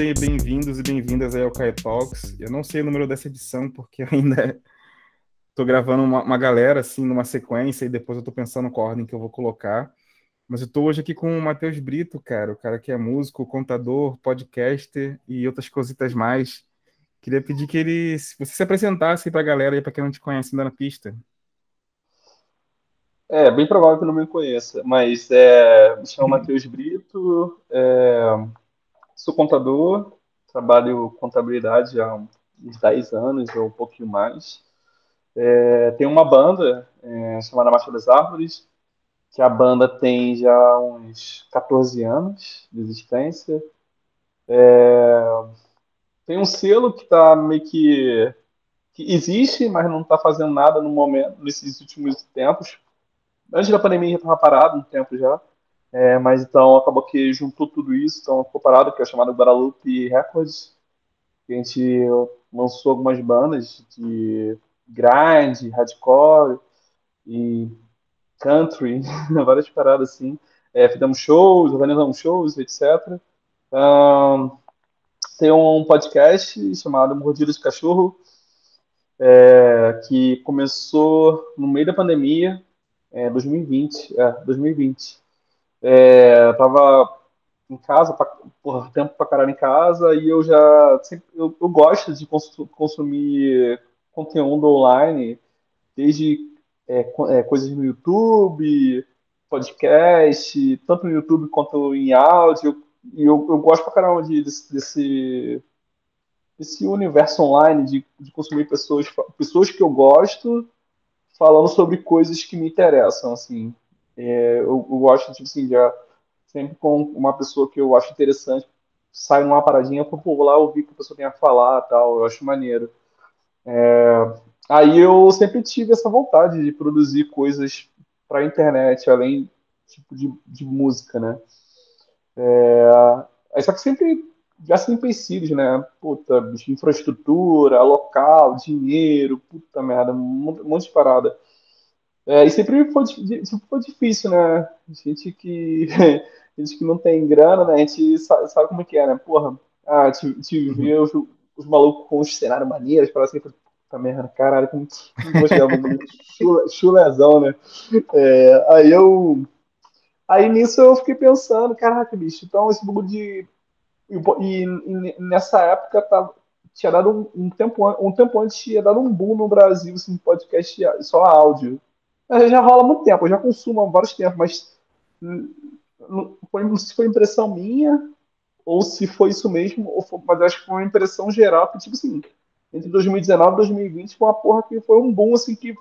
aí bem-vindos e bem-vindas ao Kai Talks. Eu não sei o número dessa edição, porque ainda tô gravando uma, uma, galera, assim, numa sequência, e depois eu tô pensando qual ordem que eu vou colocar. Mas eu tô hoje aqui com o Matheus Brito, cara, o cara que é músico, contador, podcaster e outras cositas mais. Queria pedir que ele, se você se apresentasse para a galera aí, para quem não te conhece ainda na pista. É, bem provável que não me conheça, mas é, me chamo Matheus Brito, é, sou contador, trabalho contabilidade há uns 10 anos ou um pouquinho mais. É, tem uma banda é, chamada Marcha das Árvores, que a banda tem já uns 14 anos de existência. É, tem um selo que está meio que, que existe, mas não está fazendo nada no momento, nesses últimos tempos, Antes da pandemia já estava parado um tempo já. É, mas então acabou que juntou tudo isso, então ficou parado, que é chamado Guadalupe Records. A gente lançou algumas bandas de grind, hardcore e country, várias paradas assim. É, fizemos shows, organizamos shows, etc. Um, tem um podcast chamado Mordida de Cachorro, é, que começou no meio da pandemia, é, 2020, é, 2020. É, tava em casa, pra, porra, tempo pra caralho em casa, e eu já sempre, eu, eu gosto de consumir conteúdo online, desde é, é, coisas no YouTube, podcast, tanto no YouTube quanto em áudio, e eu, eu gosto pra caramba de, desse, desse, desse universo online, de, de consumir pessoas, pessoas que eu gosto, falando sobre coisas que me interessam, assim. É, eu, eu gosto, tipo assim, já sempre com uma pessoa que eu acho interessante, sai numa paradinha, eu lá ouvir o que a pessoa tem a falar tal, eu acho maneiro. É, aí eu sempre tive essa vontade de produzir coisas para internet, além tipo de, de música, né? É, só que sempre já sem empecilhos, né? Puta, infraestrutura, local, dinheiro, puta merda, um monte de parada. É, e sempre foi, sempre foi difícil, né? Gente que, gente que não tem grana, né? A gente sabe, sabe como é que é, né? Porra, ah, te, te uhum. ver os, os malucos com os cenários maneiros, para assim, puta merda, caralho, como vou chegar chula, chulezão, né? É, aí eu. Aí nisso eu fiquei pensando, caraca, bicho, então esse bagulho de e, e, nessa época tava, tinha dado um, um, tempo, um tempo antes tinha dado um boom no Brasil, assim, podcast só áudio. Já rola muito tempo, eu já consumo há vários tempos, mas sei se foi impressão minha ou se foi isso mesmo, ou foi, mas acho que foi uma impressão geral que, tipo assim, entre 2019 e 2020 foi uma porra que foi um boom, assim, que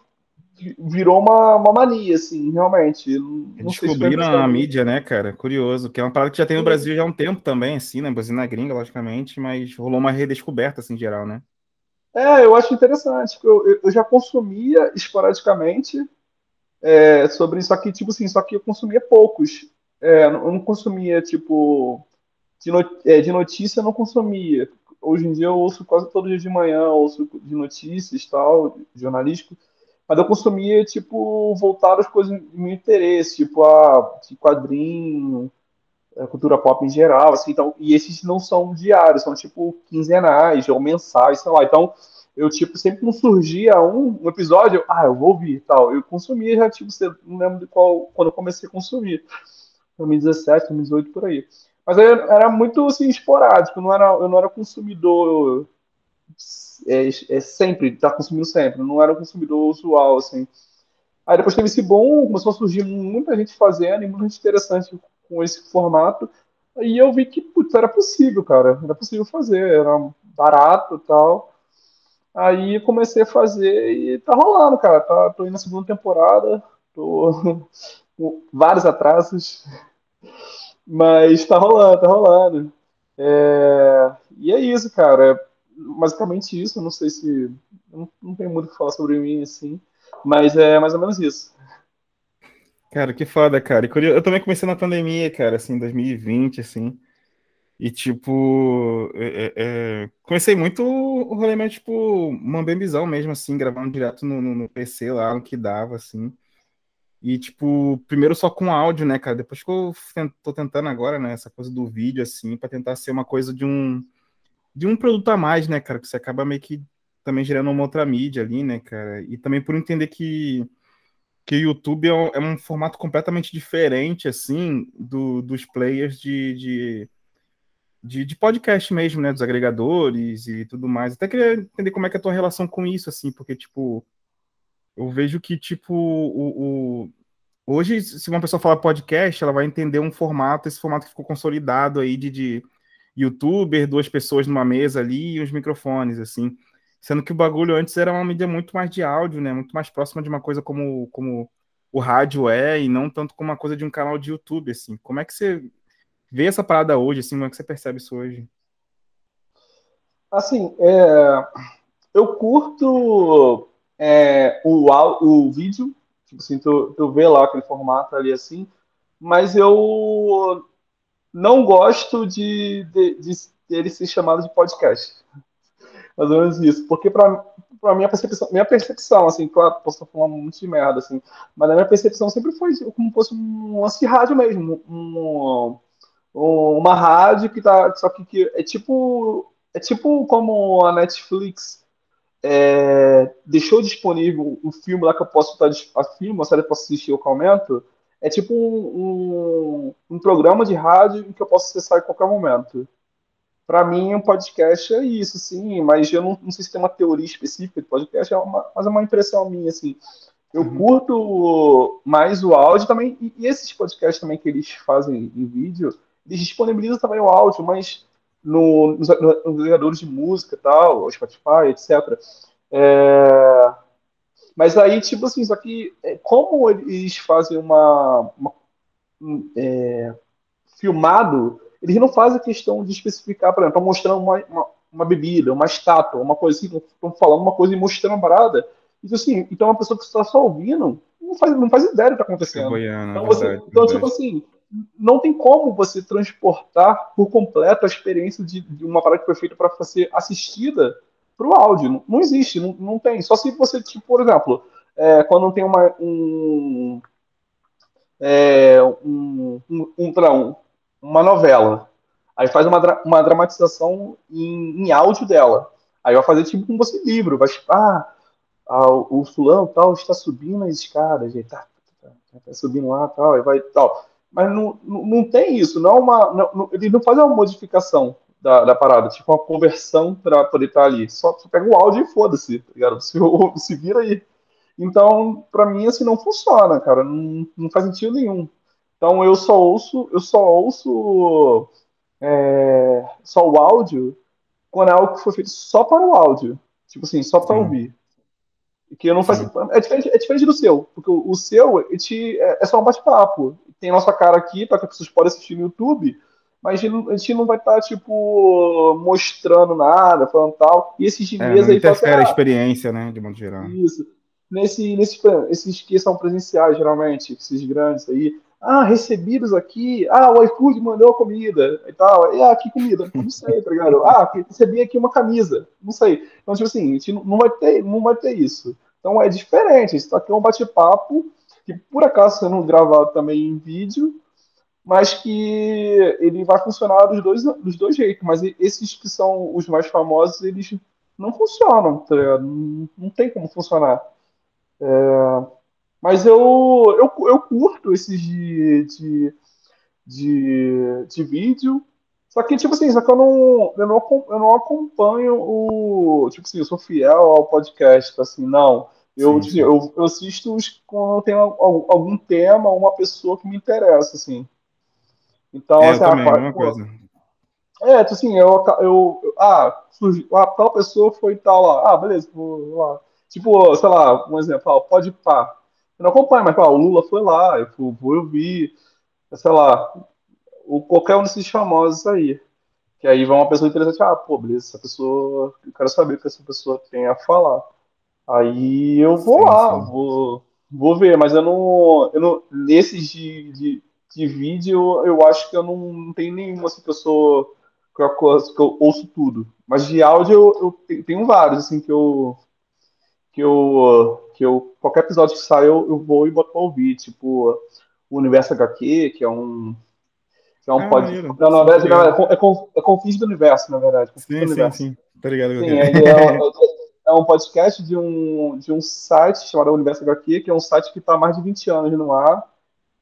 virou uma, uma mania, assim, realmente. Não Descobriram se a mídia, né, cara? Curioso, que é uma parada que já tem no Brasil já há um tempo também, assim, né? Brasil na gringa, logicamente, mas rolou uma redescoberta, assim, geral, né? É, eu acho interessante. Eu, eu já consumia esporadicamente é, sobre isso aqui, tipo assim, só que eu consumia poucos. É, eu não consumia, tipo, de, é, de notícia eu não consumia. Hoje em dia eu ouço quase todo dia de manhã, ouço de notícias tal, jornalístico mas eu consumia, tipo, voltado às coisas de meu interesse, tipo, a de quadrinho, a é, cultura pop em geral, assim, então, e esses não são diários, são, tipo, quinzenais ou mensais, sei lá, então, eu, tipo, sempre não surgia um, um episódio, ah, eu vou ouvir tal, eu consumia já, tipo, não lembro de qual, quando eu comecei a consumir, 2017, 2018, por aí. Mas era muito, assim, esporádico, não era, eu não era consumidor é, é sempre, tá consumindo sempre, não era um consumidor usual, assim. Aí depois teve esse boom, começou a surgir muita gente fazendo e muita gente interessante com esse formato. Aí eu vi que, putz, era possível, cara, era possível fazer, era barato e tal. Aí comecei a fazer e tá rolando, cara, tá, tô indo na segunda temporada, tô com vários atrasos, mas tá rolando, tá rolando. É... E é isso, cara basicamente isso. Não sei se. Não, não tem muito o que falar sobre mim assim, mas é mais ou menos isso. Cara, que foda, cara. Eu também comecei na pandemia, cara, assim, 2020, assim. E, tipo, é, é, é comecei muito o rolê meio, tipo, mambembizão mesmo, assim, gravando direto no, no, no, PC lá, no que dava, assim. E, tipo, primeiro só com áudio, né, cara? Depois que eu tô tentando agora, né, essa coisa do vídeo, assim, para tentar ser uma coisa de um de um produto a mais, né, cara? Que você acaba meio que também gerando uma outra mídia ali, né, cara? E também por entender que que o YouTube é um, é um formato completamente diferente, assim, do, dos players de, de, de, de, podcast mesmo, né? Dos agregadores e tudo mais. Até queria entender como é que é a tua relação com isso, assim, porque, tipo, eu vejo que, tipo, o, o, hoje, se uma pessoa falar podcast, ela vai entender um formato, esse formato que ficou consolidado aí de, de youtuber, duas pessoas numa mesa ali e os microfones, assim. Sendo que o bagulho antes era uma mídia muito mais de áudio, né? Muito mais próxima de uma coisa como, como o rádio é, e não tanto como uma coisa de um canal de YouTube, assim. Como é que você vê essa parada hoje, assim? Como é que você percebe isso hoje? Assim, é... eu curto é, o, o vídeo, tipo assim, tu, tu vê lá aquele formato ali assim, mas eu não gosto de, de, de ele ser chamado de podcast mais ou menos isso. Porque para para minha percepção, minha percepção, assim, claro, posso estar falando muito de merda, assim, mas a minha percepção sempre foi como fosse um lance de rádio mesmo, um, uma rádio que tá, só que, que, é tipo, é tipo como a Netflix é, deixou disponível um filme lá que eu posso estar a filme, uma série que eu posso assistir localmente, é tipo um, um, um programa de rádio que eu posso acessar em qualquer momento. Para mim, um podcast é isso, sim, mas eu não, não, sei se tem uma teoria específica de podcast, é uma, mas é uma impressão minha, assim. Eu uhum. curto mais o áudio também, e, e, esses podcasts também que eles fazem em vídeo, eles disponibilizam também o áudio, mas no, nos, agregadores de música tal, Spotify, etc. É... Mas aí, tipo assim, só que é, como eles fazem uma, uma é, filmado eles não fazem questão de especificar, por exemplo, estão mostrando uma, uma, uma, bebida, uma estátua, uma coisa assim, estão falando uma coisa e mostrando uma parada. Isso assim, então uma pessoa que está só ouvindo não faz, não faz ideia do que está acontecendo. Boiano, então, você, verdade, então tipo assim, não tem como você transportar por completo a experiência de, de uma parada que foi feita para ser assistida para o áudio. Não, não existe, não, não, tem. Só se você, tipo, por exemplo, é, quando tem uma, um, é, um, um, um, um, uma novela. Aí faz uma, uma dramatização em, em áudio dela. Aí vai fazer tipo como você livro, vai tipo, ah, ah, o fulano tal está subindo as escadas, gente, tá, tá, tá, tá, subindo lá tal, aí vai tal. Mas não, não, tem isso, não é uma, não, ele não faz uma modificação da, da parada, tipo uma conversão para poder estar ali. Só, só pega o áudio e foda-se, tá ligado? Se, se vira aí. Então, para mim, assim, não funciona, cara. Não, não faz sentido nenhum. Então eu só ouço, eu só ouço é, só o áudio quando é algo que foi feito só para o áudio. Tipo assim, só para ouvir. Que eu não faço, é, diferente, é diferente do seu, porque o, o seu te, é, é, só um bate-papo. Tem a nossa cara aqui, para que as pessoas possam assistir no YouTube, mas a gente, a gente não vai estar, tá, tipo, mostrando nada, falando tal. E esses dias é, aí. Interfere assim, ah, a experiência, né, de modo geral. Isso. Nesse, nesse, esses que são presenciais, geralmente, esses grandes aí, ah, recebidos aqui. Ah, o iFood mandou comida e tal. E ah, que comida? Não sei, tá ligado? Ah, recebi aqui uma camisa. Não sei. Então, tipo assim, a gente não vai ter, não vai ter isso. Então é diferente. Isso aqui é um bate-papo que por acaso sendo gravado também em vídeo, mas que ele vai funcionar dos dois, dos dois jeitos. Mas esses que são os mais famosos, eles não funcionam, tá ligado? Não, não tem como funcionar. É, mas eu, eu, eu curto esses de, de, de, de vídeo. Só que, tipo assim, só que eu não, eu não, eu não acompanho o. Tipo assim, eu sou fiel ao podcast, assim, não. Eu, sim, sim. eu, eu assisto os, quando tem algum tema, uma pessoa que me interessa, assim. Então, é, assim, eu também, a, pô, coisa. É, tipo assim, eu, eu, ah, surgiu, ah, tal pessoa foi tal lá. Ah, beleza, vou lá. Tipo, sei lá, um exemplo, ah, pode pá. Eu não acompanho, mas pô, o Lula foi lá, eu vou eu vi, sei lá, o, qualquer um desses famosos aí. Que aí vai uma pessoa interessante, ah, pô, beleza, essa pessoa, eu quero saber o que essa pessoa tem a falar. Aí eu vou sim, lá, sim. Vou, vou ver, mas eu não, eu não nesses de, de, de vídeo, eu acho que eu não, não tenho nenhuma assim, que eu sou, que eu, que eu ouço tudo. Mas de áudio eu, eu tenho vários, assim, que eu, que eu, que eu qualquer episódio que sai eu, eu vou e boto pra ouvir, tipo o Universo HQ, que é um que é um ah, podcast. Não, na verdade, não, é, é, é Confins do Universo, na verdade. Sim, sim, universo. sim. Tá ligado? Sim, ele é, é, um podcast de um, de um site chamado Universo HQ, que é um site que está há mais de 20 anos no ar,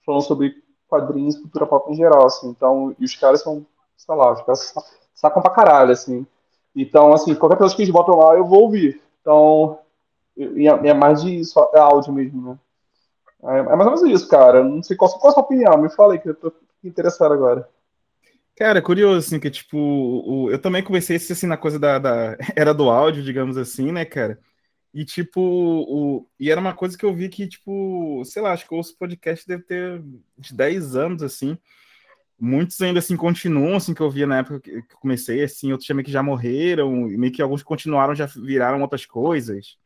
falando sobre quadrinhos, cultura pop em geral, assim. Então, e os caras são, sei lá, os caras sacam pra caralho, assim. Então, assim, qualquer pessoa que eles botam lá, eu vou ouvir. Então, e é, é mais de é áudio mesmo, né? É, é, mais ou menos isso, cara. Não sei qual, qual a sua opinião, me fala aí, que eu tô interessado agora. Cara, curioso, assim, que, tipo, o, eu também comecei assim, na coisa da, da, Era do áudio, digamos assim, né, cara? E, tipo, o, e era uma coisa que eu vi que, tipo, sei lá, acho que o podcast deve ter de 10 anos, assim. Muitos ainda, assim, continuam, assim, que eu via na época que eu comecei, assim, outros também que já morreram, e meio que alguns continuaram, já viraram outras coisas.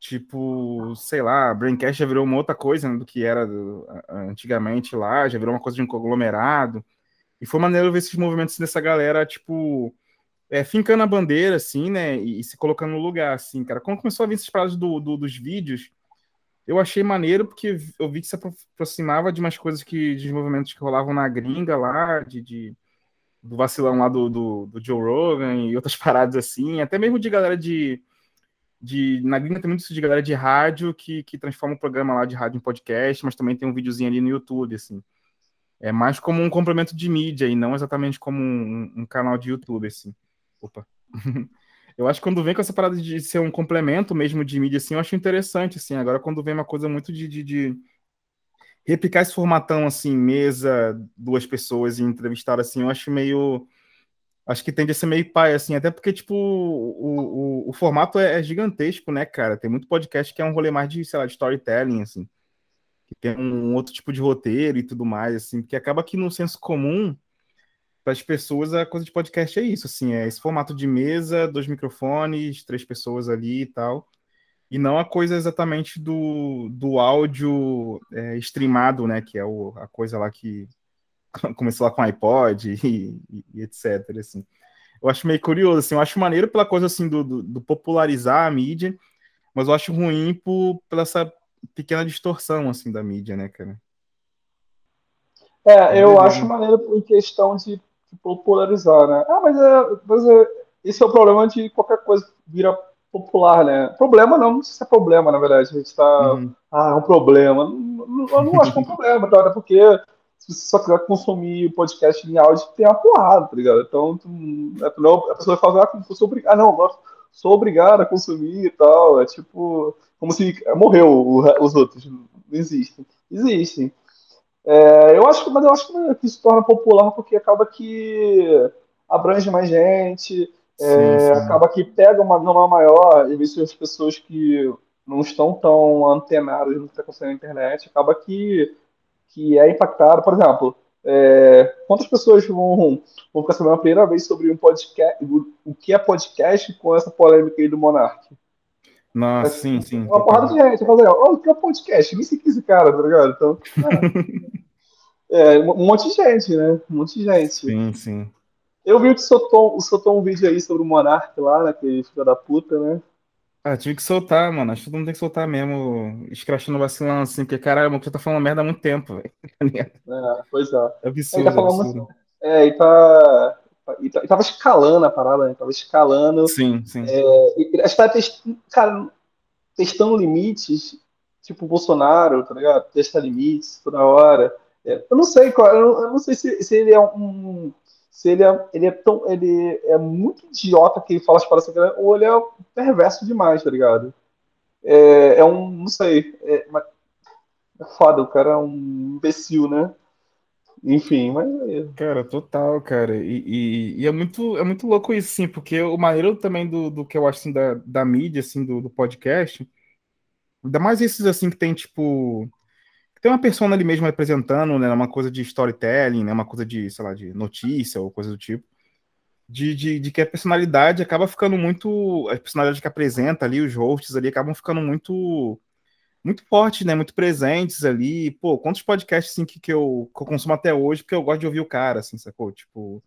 Tipo, sei lá, Braincast já virou uma outra coisa né, do que era antigamente lá, já virou uma coisa de um conglomerado. E foi maneiro ver esses movimentos dessa galera, tipo, é, fincando a bandeira, assim, né? E, e, se colocando no lugar, assim, cara. Quando começou a vir esses pratos do, do, dos vídeos, eu achei maneiro porque eu vi que se aproximava de umas coisas que, de movimentos que rolavam na gringa lá, de, de do vacilão lá do, do, do Joe Rogan e outras paradas assim, até mesmo de galera de de. Na gringa tem muito isso de galera de rádio que, que transforma o programa lá de rádio em podcast, mas também tem um videozinho ali no YouTube, assim. É mais como um complemento de mídia e não exatamente como um, um canal de YouTube, assim. Opa. eu acho que quando vem com essa parada de ser um complemento mesmo de mídia, assim, eu acho interessante, assim. Agora, quando vem uma coisa muito de, de, de replicar esse formatão, assim, mesa, duas pessoas e entrevistar, assim, eu acho meio acho que tende a ser meio pai, assim, até porque, tipo, o, o, o formato é, é, gigantesco, né, cara? Tem muito podcast que é um rolê mais de, sei lá, de storytelling, assim, que tem um outro tipo de roteiro e tudo mais, assim, porque acaba que no senso comum, para as pessoas, a coisa de podcast é isso, assim, é esse formato de mesa, dois microfones, três pessoas ali e tal, e não a coisa exatamente do, do áudio é, streamado, né, que é o, a coisa lá que começou lá com iPod e, e, e, etc. Assim. Eu acho meio curioso, assim, eu acho maneiro pela coisa assim do, do, do popularizar a mídia, mas eu acho ruim por, pela essa pequena distorção assim da mídia, né, cara? É, eu acho maneiro por questão de, de, popularizar, né? Ah, mas, é, mas é, esse é o problema de qualquer coisa vira popular, né? Problema não, não sei se é problema, na verdade. A gente tá. Uhum. Ah, é um problema. Eu não acho que é um problema, tá? Porque se você só quiser consumir podcast em áudio, tem uma porrada, tá ligado? Então, tu, é, a pessoa vai falar, ah, sou obrigado. Ah, não, sou obrigado a consumir e tal. É tipo, como se morreu os outros. Não existem. Existem. É, eu acho mas eu acho que isso torna popular porque acaba que abrange mais gente, é, sim, sim. acaba que pega uma gama maior, e vez as pessoas que não estão tão antenadas no que está acontecendo na internet, acaba que que é impactado. Por exemplo, é, quantas pessoas vão, vão ficar sabendo a primeira vez sobre um podcast, o que é podcast com essa polêmica aí do Monark? Nossa, é, sim, sim. Uma porrada de gente fazer, oh, o que é podcast? Nem sei que esse cara, tá ligado? Então, é, é, um monte de gente, né? Um monte de gente. Sim, sim. Eu vi que soltou, soltou um vídeo aí sobre o Monark lá, né? Que filho da puta, né? Ah, tive que soltar, mano. Acho que todo mundo tem que soltar mesmo, escrachando vacilando assim, porque caralho, o já tá falando merda há muito tempo, velho. é, pois é. É absurdo, tá absurdo. É, e tá. E, tá, e tava escalando a parada, né? Tava escalando. Sim, sim. É, e, testando, cara, testando limites, tipo o Bolsonaro, tá ligado? Testa limites toda hora. É, eu não sei qual, eu não, eu não sei se, se ele é um se ele é, ele é tão. Ele é muito idiota que ele fala as paradas ou ele é perverso demais, tá ligado? É, é um. Não sei. É, é foda, o cara é um imbecil, né? Enfim, mas. É cara, total, cara. E, e, e, é, muito, é muito louco isso, sim, porque o maneiro também do, do que eu acho assim, da, da mídia, assim, do, do podcast, ainda mais esses assim que tem, tipo tem uma persona ali mesmo representando, né, uma coisa de storytelling, né, uma coisa de, sei lá, de notícia ou coisa do tipo, de, de, de que a personalidade acaba ficando muito, a personalidade que apresenta ali, os hosts ali, acabam ficando muito muito fortes, né, muito presentes ali, pô, quantos podcasts, assim, que, que, eu, que eu consumo até hoje, porque eu gosto de ouvir o cara, assim, sacou? Tipo,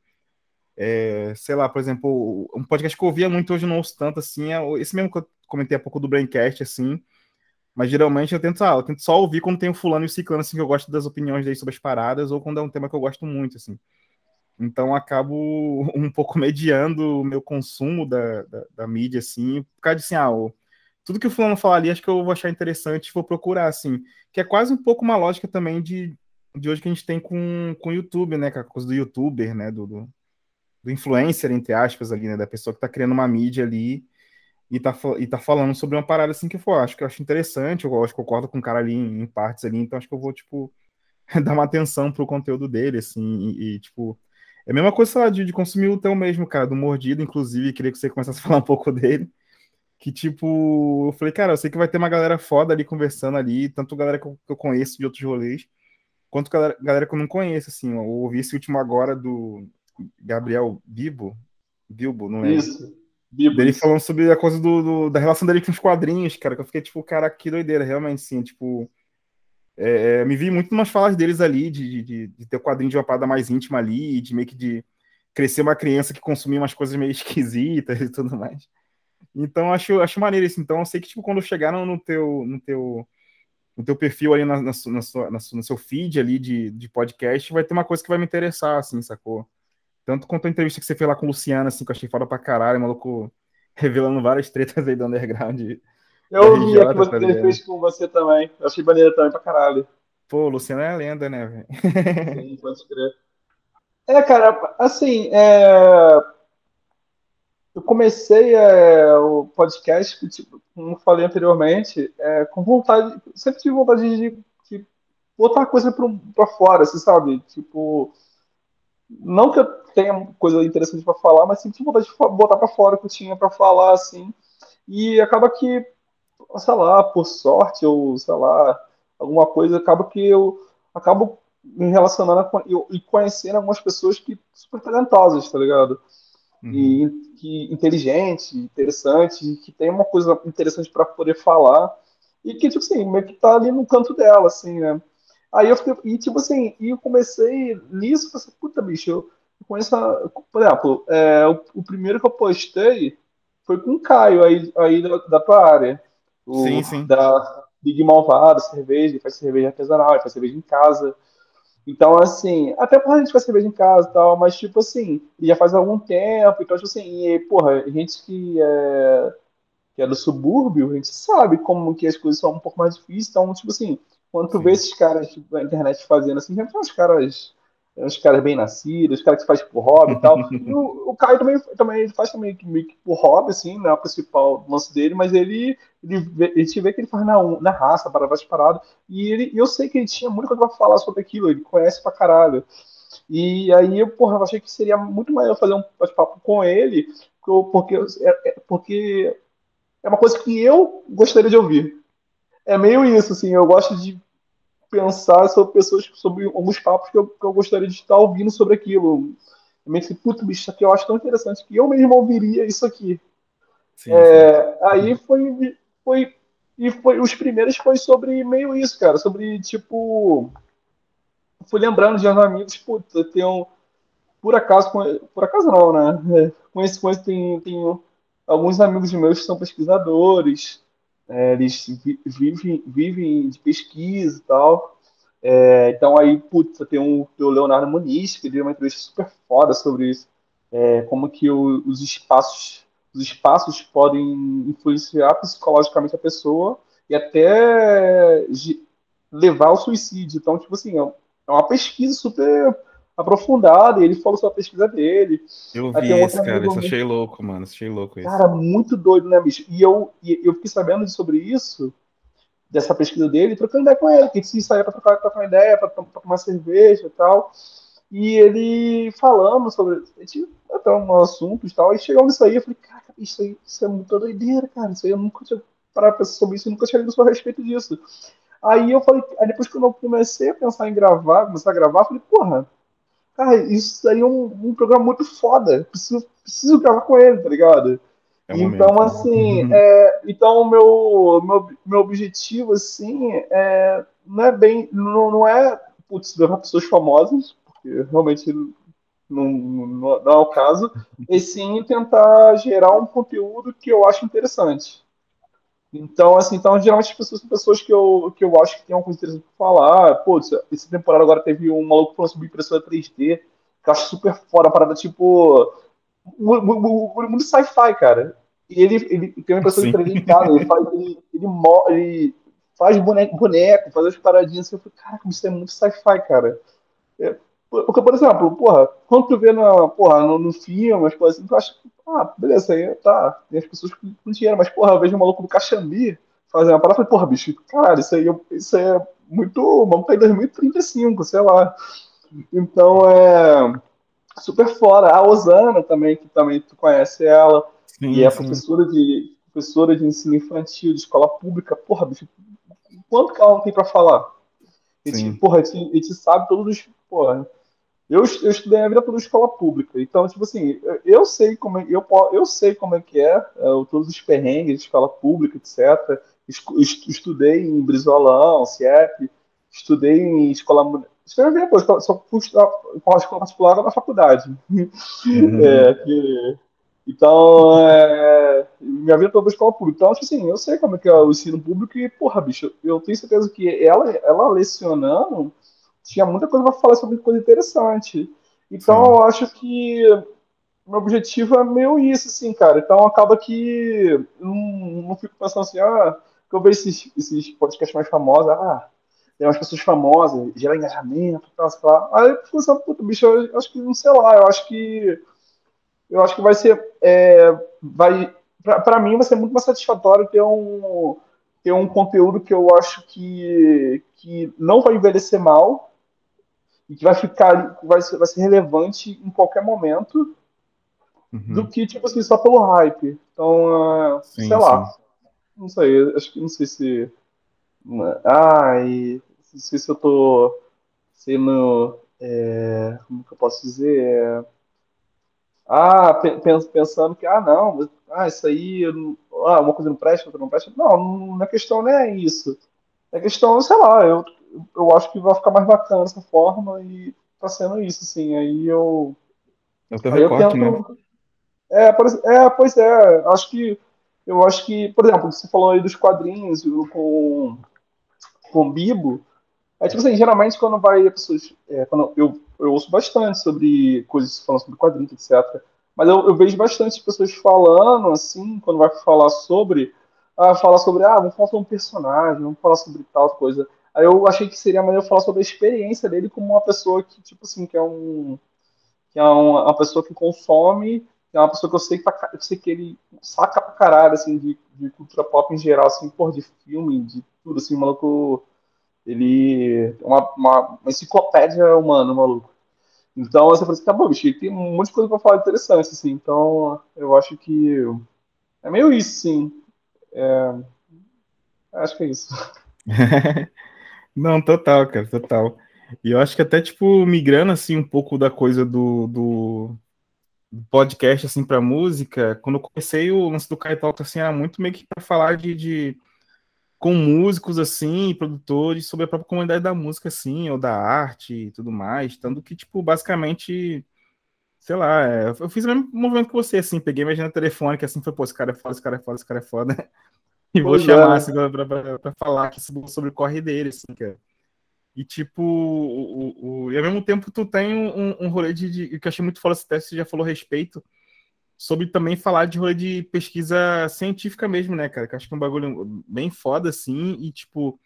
É, sei lá, por exemplo, um podcast que eu ouvia muito hoje não ouço tanto assim, é esse mesmo que eu comentei há pouco do Braincast, assim. Mas geralmente eu tento, ah, eu tento só ouvir quando tem o fulano e o ciclano, assim, que eu gosto das opiniões dele sobre as paradas, ou quando é um tema que eu gosto muito, assim. Então acabo um pouco mediando o meu consumo da, da, da mídia, assim, por causa de assim, ah, o, tudo que o fulano falar ali, acho que eu vou achar interessante vou procurar, assim. Que é quase um pouco uma lógica também de, de hoje que a gente tem com, com o YouTube, né? Com a coisa do youtuber, né? Do, do, do influencer, entre aspas, ali, né? Da pessoa que tá criando uma mídia ali e tá, e tá falando sobre uma parada assim que for. Acho que eu acho interessante, eu acho que concordo com o cara ali em, em partes ali, então acho que eu vou, tipo, dar uma atenção pro conteúdo dele, assim, e, e tipo. É a mesma coisa, sei lá, de, de consumir o teu mesmo, cara, do Mordido, inclusive, queria que você começasse a falar um pouco dele que, tipo, eu falei, cara, eu sei que vai ter uma galera foda ali conversando ali, tanto galera que eu, que eu conheço de outros rolês, quanto galera, galera que eu não conheço, assim. Eu ouvi esse último agora do Gabriel Bibo, Bilbo, não lembro. Isso. Bibo, dele falando sobre a coisa do, do, da relação dele com os quadrinhos, cara, que eu fiquei, tipo, cara, que doideira, realmente, sim, tipo... É, é me vi muito umas falas deles ali, de, de, de ter o quadrinho de uma parada mais íntima ali, de meio que de crescer uma criança que consumia umas coisas meio esquisitas e tudo mais. Então acho, acho maneiro isso. Então eu sei que tipo, quando chegaram no teu, no teu, no teu perfil ali na, na, sua, na, no seu feed ali de, de podcast, vai ter uma coisa que vai me interessar, assim, sacou? Tanto quanto a entrevista que você fez lá com o Luciano, assim, que eu achei foda pra caralho, maluco revelando várias tretas aí do underground. Eu vi a que você tá fez com você também. Eu achei maneiro também pra caralho. Pô, o Luciano é lenda, né, velho? Sim, pode crer. É, cara, assim, é eu comecei é, o podcast, tipo, como falei anteriormente, é, com vontade, sempre tive vontade de, de botar coisa para fora, você sabe? Tipo, não que eu tenha coisa interessante para falar, mas sempre vontade de botar para fora o que eu tinha para falar, assim. E acaba que, sei lá, por sorte ou sei lá, alguma coisa, acaba que eu acabo me relacionando e conhecendo algumas pessoas que super talentosas, tá ligado? Uhum. E que inteligente, interessante, que tem uma coisa interessante para poder falar e que, tipo assim, meio que tá ali no canto dela, assim, né? Aí eu fiquei, e tipo assim, e eu comecei nisso, falei assim, puta, bicho, eu conheço, a, por exemplo, é, o, o, primeiro que eu postei foi com o Caio, aí, aí da, da tua área. O, sim, sim. Da Big Malvado, cerveja, ele faz cerveja artesanal, ele faz cerveja em casa. Então, assim, até porque a gente faz cerveja em casa e tal, mas, tipo assim, já faz algum tempo, então, tipo assim, e, porra, gente que é, que é do subúrbio, a gente sabe como que as coisas são um pouco mais difíceis, então, tipo assim, quando tu Sim. vê esses caras tipo, na internet fazendo assim, tem uns caras uns caras bem nascidos, os caras que faz por hobby e tal. E o, o Caio também, também faz também meio que por hobby, assim, não é o principal lance dele, mas ele, ele, ele te vê que ele faz na, na raça, para várias paradas. E ele, eu sei que ele tinha muito coisa pra falar sobre aquilo, ele conhece pra caralho. E aí, eu, porra, eu achei que seria muito melhor fazer um bate-papo com ele, porque, é, é, porque é uma coisa que eu gostaria de ouvir. É meio isso, assim, eu gosto de pensar sobre pessoas, sobre alguns papos que eu, que eu gostaria de estar ouvindo sobre aquilo. Eu me disse, puto, bicho, isso aqui eu acho tão interessante que eu mesmo ouviria isso aqui. Sim, é, sim. Aí foi, foi. E foi, os primeiros foi sobre meio isso, cara. Sobre, tipo. Fui lembrando de uns amigos, puta, eu tenho. Por acaso, por acaso não, né? É, com esse, esse tem, tem alguns amigos meus que são pesquisadores, é, eles vivem, vivem de pesquisa e tal. É, então aí, putz, tem um, o Leonardo Muniz, que deu uma entrevista super foda sobre isso. É, como que o, os espaços os espaços podem influenciar psicologicamente a pessoa e até levar ao suicídio. Então, tipo assim, é, é uma pesquisa super aprofundada, e ele falou sobre a pesquisa dele. Eu vi esse, cara, isso achei louco, mano, achei louco isso. Cara, muito doido, né, bicho? E eu, e eu fiquei sabendo sobre isso, dessa pesquisa dele, trocando ideia com ele, que se saía pra trocar, trocar uma ideia, pra, pra tomar cerveja e tal. E ele falando sobre. A gente até um assunto e tal, e chegou nisso aí, eu falei, cara, isso aí isso é muito doideira, cara. Isso aí eu nunca tinha parado pra sobre isso, eu nunca tinha lido a respeito disso. Aí eu falei, aí depois que eu comecei a pensar em gravar, começar a gravar, eu falei, porra, Cara, isso aí é um, um programa muito foda. Preciso, preciso gravar com ele, tá ligado? É então, né? assim, né? é, então meu, meu, meu objetivo, assim, é, não é bem, não, não é, putz, levar pessoas famosas, porque realmente não, não, não é o caso, e sim tentar gerar um conteúdo que eu acho interessante. Então, assim, então, geralmente as pessoas são pessoas que eu, que eu acho que tem alguma coisa interessante pra falar. Pô, essa temporada agora teve um maluco falando sobre impressora 3D, que eu acho super fora, a parada tipo. O, o, o mundo sci-fi, cara. E ele, ele tem uma impressora 3D em casa, ele faz, ele, ele, ele faz boneco, boneco, faz as paradinhas assim. Eu falei, cara, isso é muito sci-fi, cara. É, porque, por exemplo, porra, quando tu vê na, porra, no, no filme, as coisas assim, tu acha que, ah, beleza, aí tá, tem as pessoas com dinheiro, mas, porra, eu vejo um maluco do Caxambi fazendo uma parada, eu falei, porra, bicho, caralho, isso aí, isso aí é muito, vamos tá em 2035, sei lá. Então, é super fora. A Osana também, que também tu conhece ela, sim, e é sim. professora de, professora de ensino infantil, de escola pública, porra, bicho, quanto que ela não tem pra falar? A gente, porra, a gente, a gente sabe todos os, porra, eu, eu estudei a vida toda escola pública, então, tipo assim, eu sei como é, eu, eu sei como é que é, é todos os perrengues de escola pública, etc. Estudei em Brizolão, CIEP, estudei em escola. Escrevi depois, só fui estudar com a escola particular na faculdade. Uhum. É, que, então, é, minha vida toda escola pública. Então, tipo assim, eu sei como é que é o ensino público e, porra, bicho, eu tenho certeza que ela, ela lecionando tinha muita coisa para falar sobre coisa interessante. Então Sim. eu acho que meu objetivo é meio isso, assim, cara. Então acaba que não, não fico pensando assim, ah, que eu vejo esses, esses podcasts mais famosos, ah, tem umas pessoas famosas, gera engajamento, tal, sei lá. Aí eu fico pensando, puto, bicho, eu acho que, não sei lá, eu acho que eu acho que vai ser, é, vai, para mim vai ser muito mais satisfatório ter um ter um conteúdo que eu acho que, que não vai envelhecer mal, e que vai ficar, vai ser, vai ser relevante em qualquer momento, uhum. do que, tipo assim, só pelo hype. Então, uh, sim, sei lá. Sim. Não sei, acho que não sei se. Ai, não sei se eu tô sendo. É, como que eu posso dizer? ah, pensando que, ah, não, ah, isso aí, ah, uma coisa não presta, outra não presta. Não, na questão não é isso. É questão, sei lá, eu, eu acho que vai ficar mais bacana dessa forma e tá sendo isso, assim. Aí eu. É o teu recorte, tento... né? É, é, pois é, acho que. Eu acho que, por exemplo, você falou aí dos quadrinhos com, com Bibo. É tipo assim, geralmente quando vai pessoas. É, quando eu, eu ouço bastante sobre coisas falando sobre quadrinhos, etc. Mas eu, eu vejo bastante pessoas falando, assim, quando vai falar sobre. Ah, falar sobre, ah, vamos falar sobre um personagem, vamos falar sobre tal coisa. Aí eu achei que seria melhor falar sobre a experiência dele como uma pessoa que, tipo assim, que é um. que é uma, pessoa que consome, que é uma pessoa que eu sei que, eu sei que ele saca pra caralho, assim, de, de cultura pop em geral, assim, por de filme, de tudo, assim, maluco. Ele. Uma, uma, uma enciclopédia humana, maluco. Então você fala assim, tá bom, bicho, tem um monte de coisa pra falar interessante, assim. Então eu acho que. É meio isso, sim. É... Acho que é isso. Não, total, cara, total. E eu acho que até, tipo, migrando, assim, um pouco da coisa do, do, podcast, assim, pra música, quando eu comecei o lance do Kai Talk, assim, era muito meio que pra falar de, de com músicos, assim, produtores, sobre a própria comunidade da música, assim, ou da arte e tudo mais, tanto que, tipo, basicamente, sei lá, é, eu fiz o mesmo movimento que você, assim, peguei minha agenda telefônica, assim, foi, pô, esse cara é foda, esse cara é foda, esse cara é foda, E vou pois chamar é. assim, pra, pra, pra, falar sobre o corre dele, assim, cara. E tipo, o, o, o, e ao mesmo tempo tu tem um, um rolê de, de, que eu achei muito foda esse teste, você já falou a respeito, sobre também falar de rolê de pesquisa científica mesmo, né, cara? Que eu acho que é um bagulho bem foda, assim, e tipo,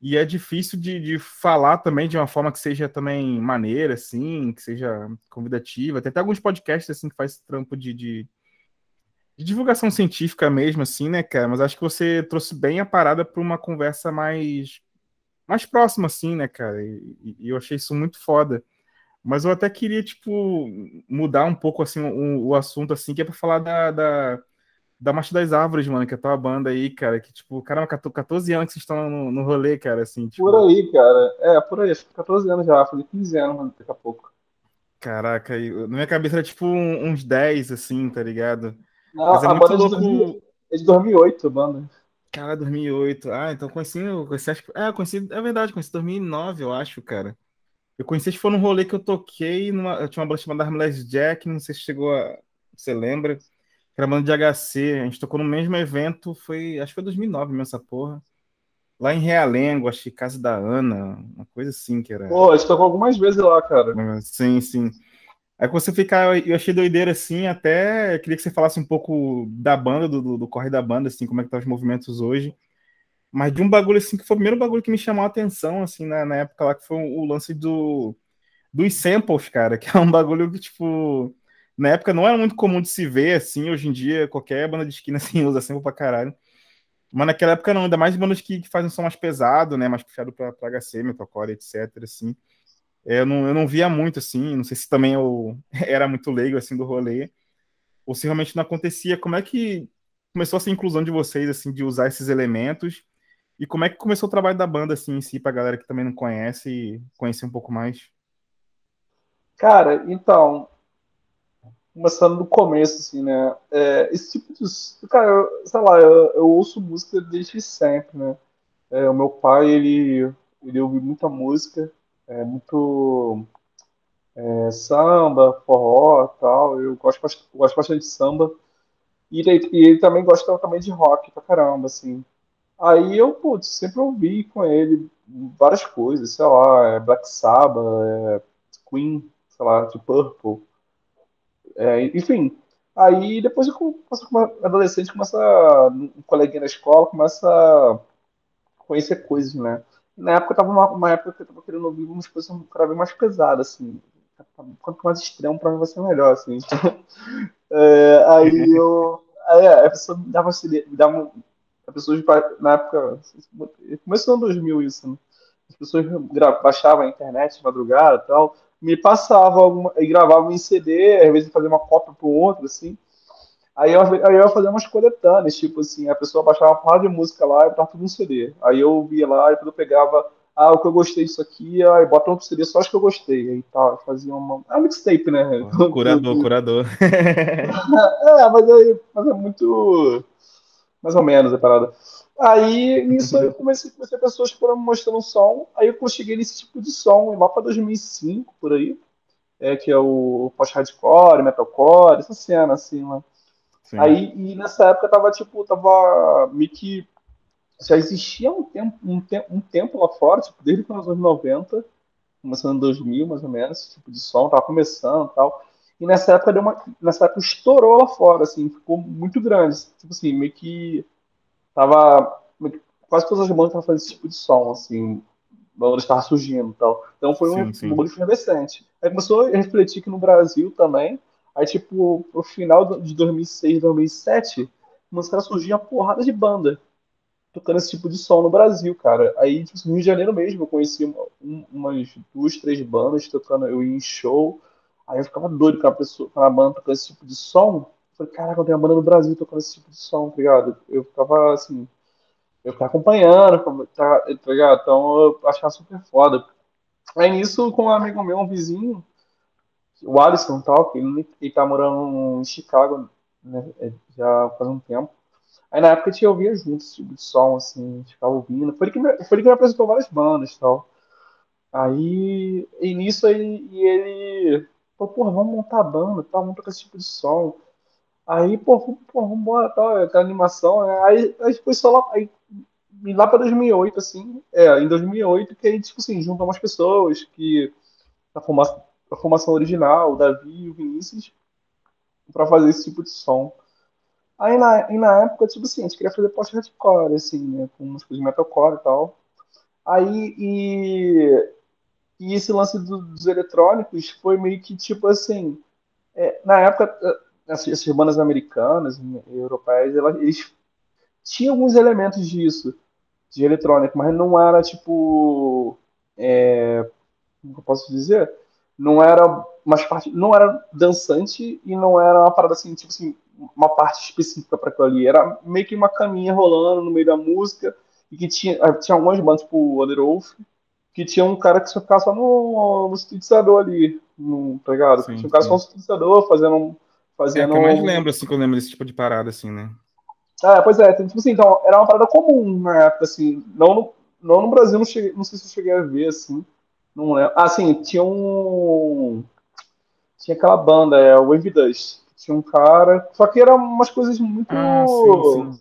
e é difícil de, de falar também de uma forma que seja também maneira, assim, que seja convidativa. Tem até alguns podcasts, assim, que faz trampo de, de de divulgação científica mesmo, assim, né, cara? Mas acho que você trouxe bem a parada para uma conversa mais mais próxima, assim, né, cara? E, e, eu achei isso muito foda. Mas eu até queria, tipo, mudar um pouco, assim, o, o assunto, assim, que é para falar da, da, da Marcha das Árvores, mano, que é a tua banda aí, cara, que, tipo, caramba, 14 anos que vocês estão no, no rolê, cara, assim, tipo... Por aí, cara. É, por aí, acho que 14 anos já, falei 15 anos, mano, daqui a pouco. Caraca, na minha cabeça era, tipo, uns 10, assim, tá ligado? Não, Mas é a muito louco. É de 2008, a banda. Cara, 2008. Ah, então conheci, conheci acho, é, conheci, é verdade, conheci 2009, eu acho, cara. Eu conheci, que foi num rolê que eu toquei, numa, eu tinha uma banda chamada Harmless Jack, não sei se chegou a. Você lembra? Era banda de HC, a gente tocou no mesmo evento, foi. Acho que foi 2009 mesmo essa porra. Lá em Realengo, acho que Casa da Ana, uma coisa assim que era. Pô, a gente tocou algumas vezes lá, cara. Sim, sim. Aí quando você ficar, eu achei doideira assim, até queria que você falasse um pouco da banda, do, do corre da banda, assim, como é que tá os movimentos hoje. Mas de um bagulho assim, que foi o primeiro bagulho que me chamou a atenção, assim, na, na época lá, que foi o lance do, dos samples, cara, que é um bagulho que, tipo, na época não era muito comum de se ver, assim, hoje em dia qualquer banda de esquina, assim, usa sample pra caralho. Mas naquela época não, ainda mais bandas que, que fazem um som mais pesado, né, mais puxado pra, pra HC, metalcore, etc, assim. É, eu não, eu não via muito, assim, não sei se também eu era muito leigo, assim, do rolê, ou se realmente não acontecia. Como é que começou essa inclusão de vocês, assim, de usar esses elementos, e como é que começou o trabalho da banda, assim, em si, pra galera que também não conhece, conhecer um pouco mais? Cara, então, começando do começo, assim, né, é, esse tipo de... Cara, eu, sei lá, eu, eu ouço música desde sempre, né, é, o meu pai, ele, ele ouve muita música, é muito é, samba, forró tal. Eu gosto, gosto bastante de samba. E ele, e ele, também gosta também de rock pra caramba, assim. Aí eu, putz, sempre ouvi com ele várias coisas, sei lá, é Black Sabbath, é Queen, sei lá, de Purple. É, enfim, aí depois eu começo adolescente, começa um coleguinha na escola, começa a conhecer coisas, né? Na época eu tava numa, uma época que eu tava querendo ouvir umas coisas cada vez mais pesadas, assim. Quanto mais extremo, pra mim vai ser melhor, assim. é, aí eu. Aí a pessoa me dava, me dava a pessoa na época. Começou em 2000 isso, né? As pessoas baixavam a internet de madrugada e tal, me passavam alguma, e gravavam em CD, às vezes fazia uma cópia pro outro, assim. Aí eu, aí eu ia fazer umas coletâneas, tipo assim, a pessoa baixava uma porrada de música lá e tava tudo no CD. Aí eu via lá e depois eu pegava, ah, o que eu gostei disso aqui, aí bota outro CD só acho que eu gostei. Aí tá, fazia uma. É um mixtape, né? Curador, curador. é, mas, aí, mas é muito. Mais ou menos a parada. Aí, nisso, eu comecei a conhecer pessoas que foram me mostrando som. Aí eu cheguei nesse tipo de som lá para 2005, por aí. É, que é o post-hardcore, metalcore, essa cena, assim, lá. Sim. Aí, e nessa época tava, tipo, tava meio que. Já existia um tempo, um, te um tempo lá fora, tipo, desde os anos 90, começando em 2000, mais ou menos, tipo de som, tava começando e tal. E nessa época deu uma. Nessa época estourou lá fora, assim, ficou muito grande. Tipo assim, meio que. Tava. Meio que, quase todas as bandas estavam fazendo esse tipo de som, assim. Bandas estavam surgindo e tal. Então foi um, sim, sim. um efervescente. Aí começou a refletir que no Brasil também Aí, tipo, pro final de 2006, 2007, começaram a surgir uma porrada de banda tocando esse tipo de som no Brasil, cara. Aí, tipo, no Rio de Janeiro mesmo, eu conheci uma, um, umas duas, três bandas tocando, eu ia em show. Aí eu ficava doido com a pessoa, com a banda tocando esse tipo de som. Eu falei, caraca, eu tenho uma banda no Brasil tocando esse tipo de som, tá ligado? Eu ficava assim, eu ficava acompanhando, tá, tá ligado? Então eu achava super foda. Aí nisso, com um amigo meu, um vizinho, o Alisson tal, que ele, ele tá morando em Chicago, né, é, já faz um tempo. Aí na época a gente ouvia junto esse tipo de som, assim, ficava ouvindo. Foi ele que me, foi ele que me apresentou várias bandas e tal. Aí, e nisso aí, e ele falou, porra, vamos montar banda, tal, vamos tocar esse tipo de som. Aí, pô, pô vamos embora, tal, aquela animação, né? Aí, aí depois só lá, aí, lá pra 2008, assim, é, em 2008, que aí, tipo assim, juntam umas pessoas que, na formação, a formação original, o Davi e o Vinícius, para fazer esse tipo de som. Aí na, na época, tipo assim, a gente queria fazer post-hardcore, assim, né, com músicas de metalcore e tal. Aí, e, e esse lance do, dos eletrônicos foi meio que, tipo assim, é, na época, essas, essas bandas americanas e europeias, elas, eles tinham alguns elementos disso, de eletrônico, mas não era, tipo, é, como eu posso dizer? Não era umas parte, não era dançante e não era uma parada assim, tipo assim, uma parte específica para aquilo ali. Era meio que uma caminha rolando no meio da música e que tinha, ah, tinha algumas bandas, tipo o Other Wolf, que tinha um cara que só ficava só no, no sintetizador ali, no, tá ligado? Sim, tinha um cara sim. só no sintetizador fazendo. fazendo é que eu mais lembro, assim, que eu lembro desse tipo de parada, assim, né? É, pois é, tipo assim, então, era uma parada comum na época, assim, não no, não no Brasil, não, cheguei, não sei se eu cheguei a ver, assim, Não lembro. Ah, sim, tinha um. Tinha aquela banda, é, o Wave Dust. Tinha um cara. Só que eram umas coisas muito. Ah, sim, sim.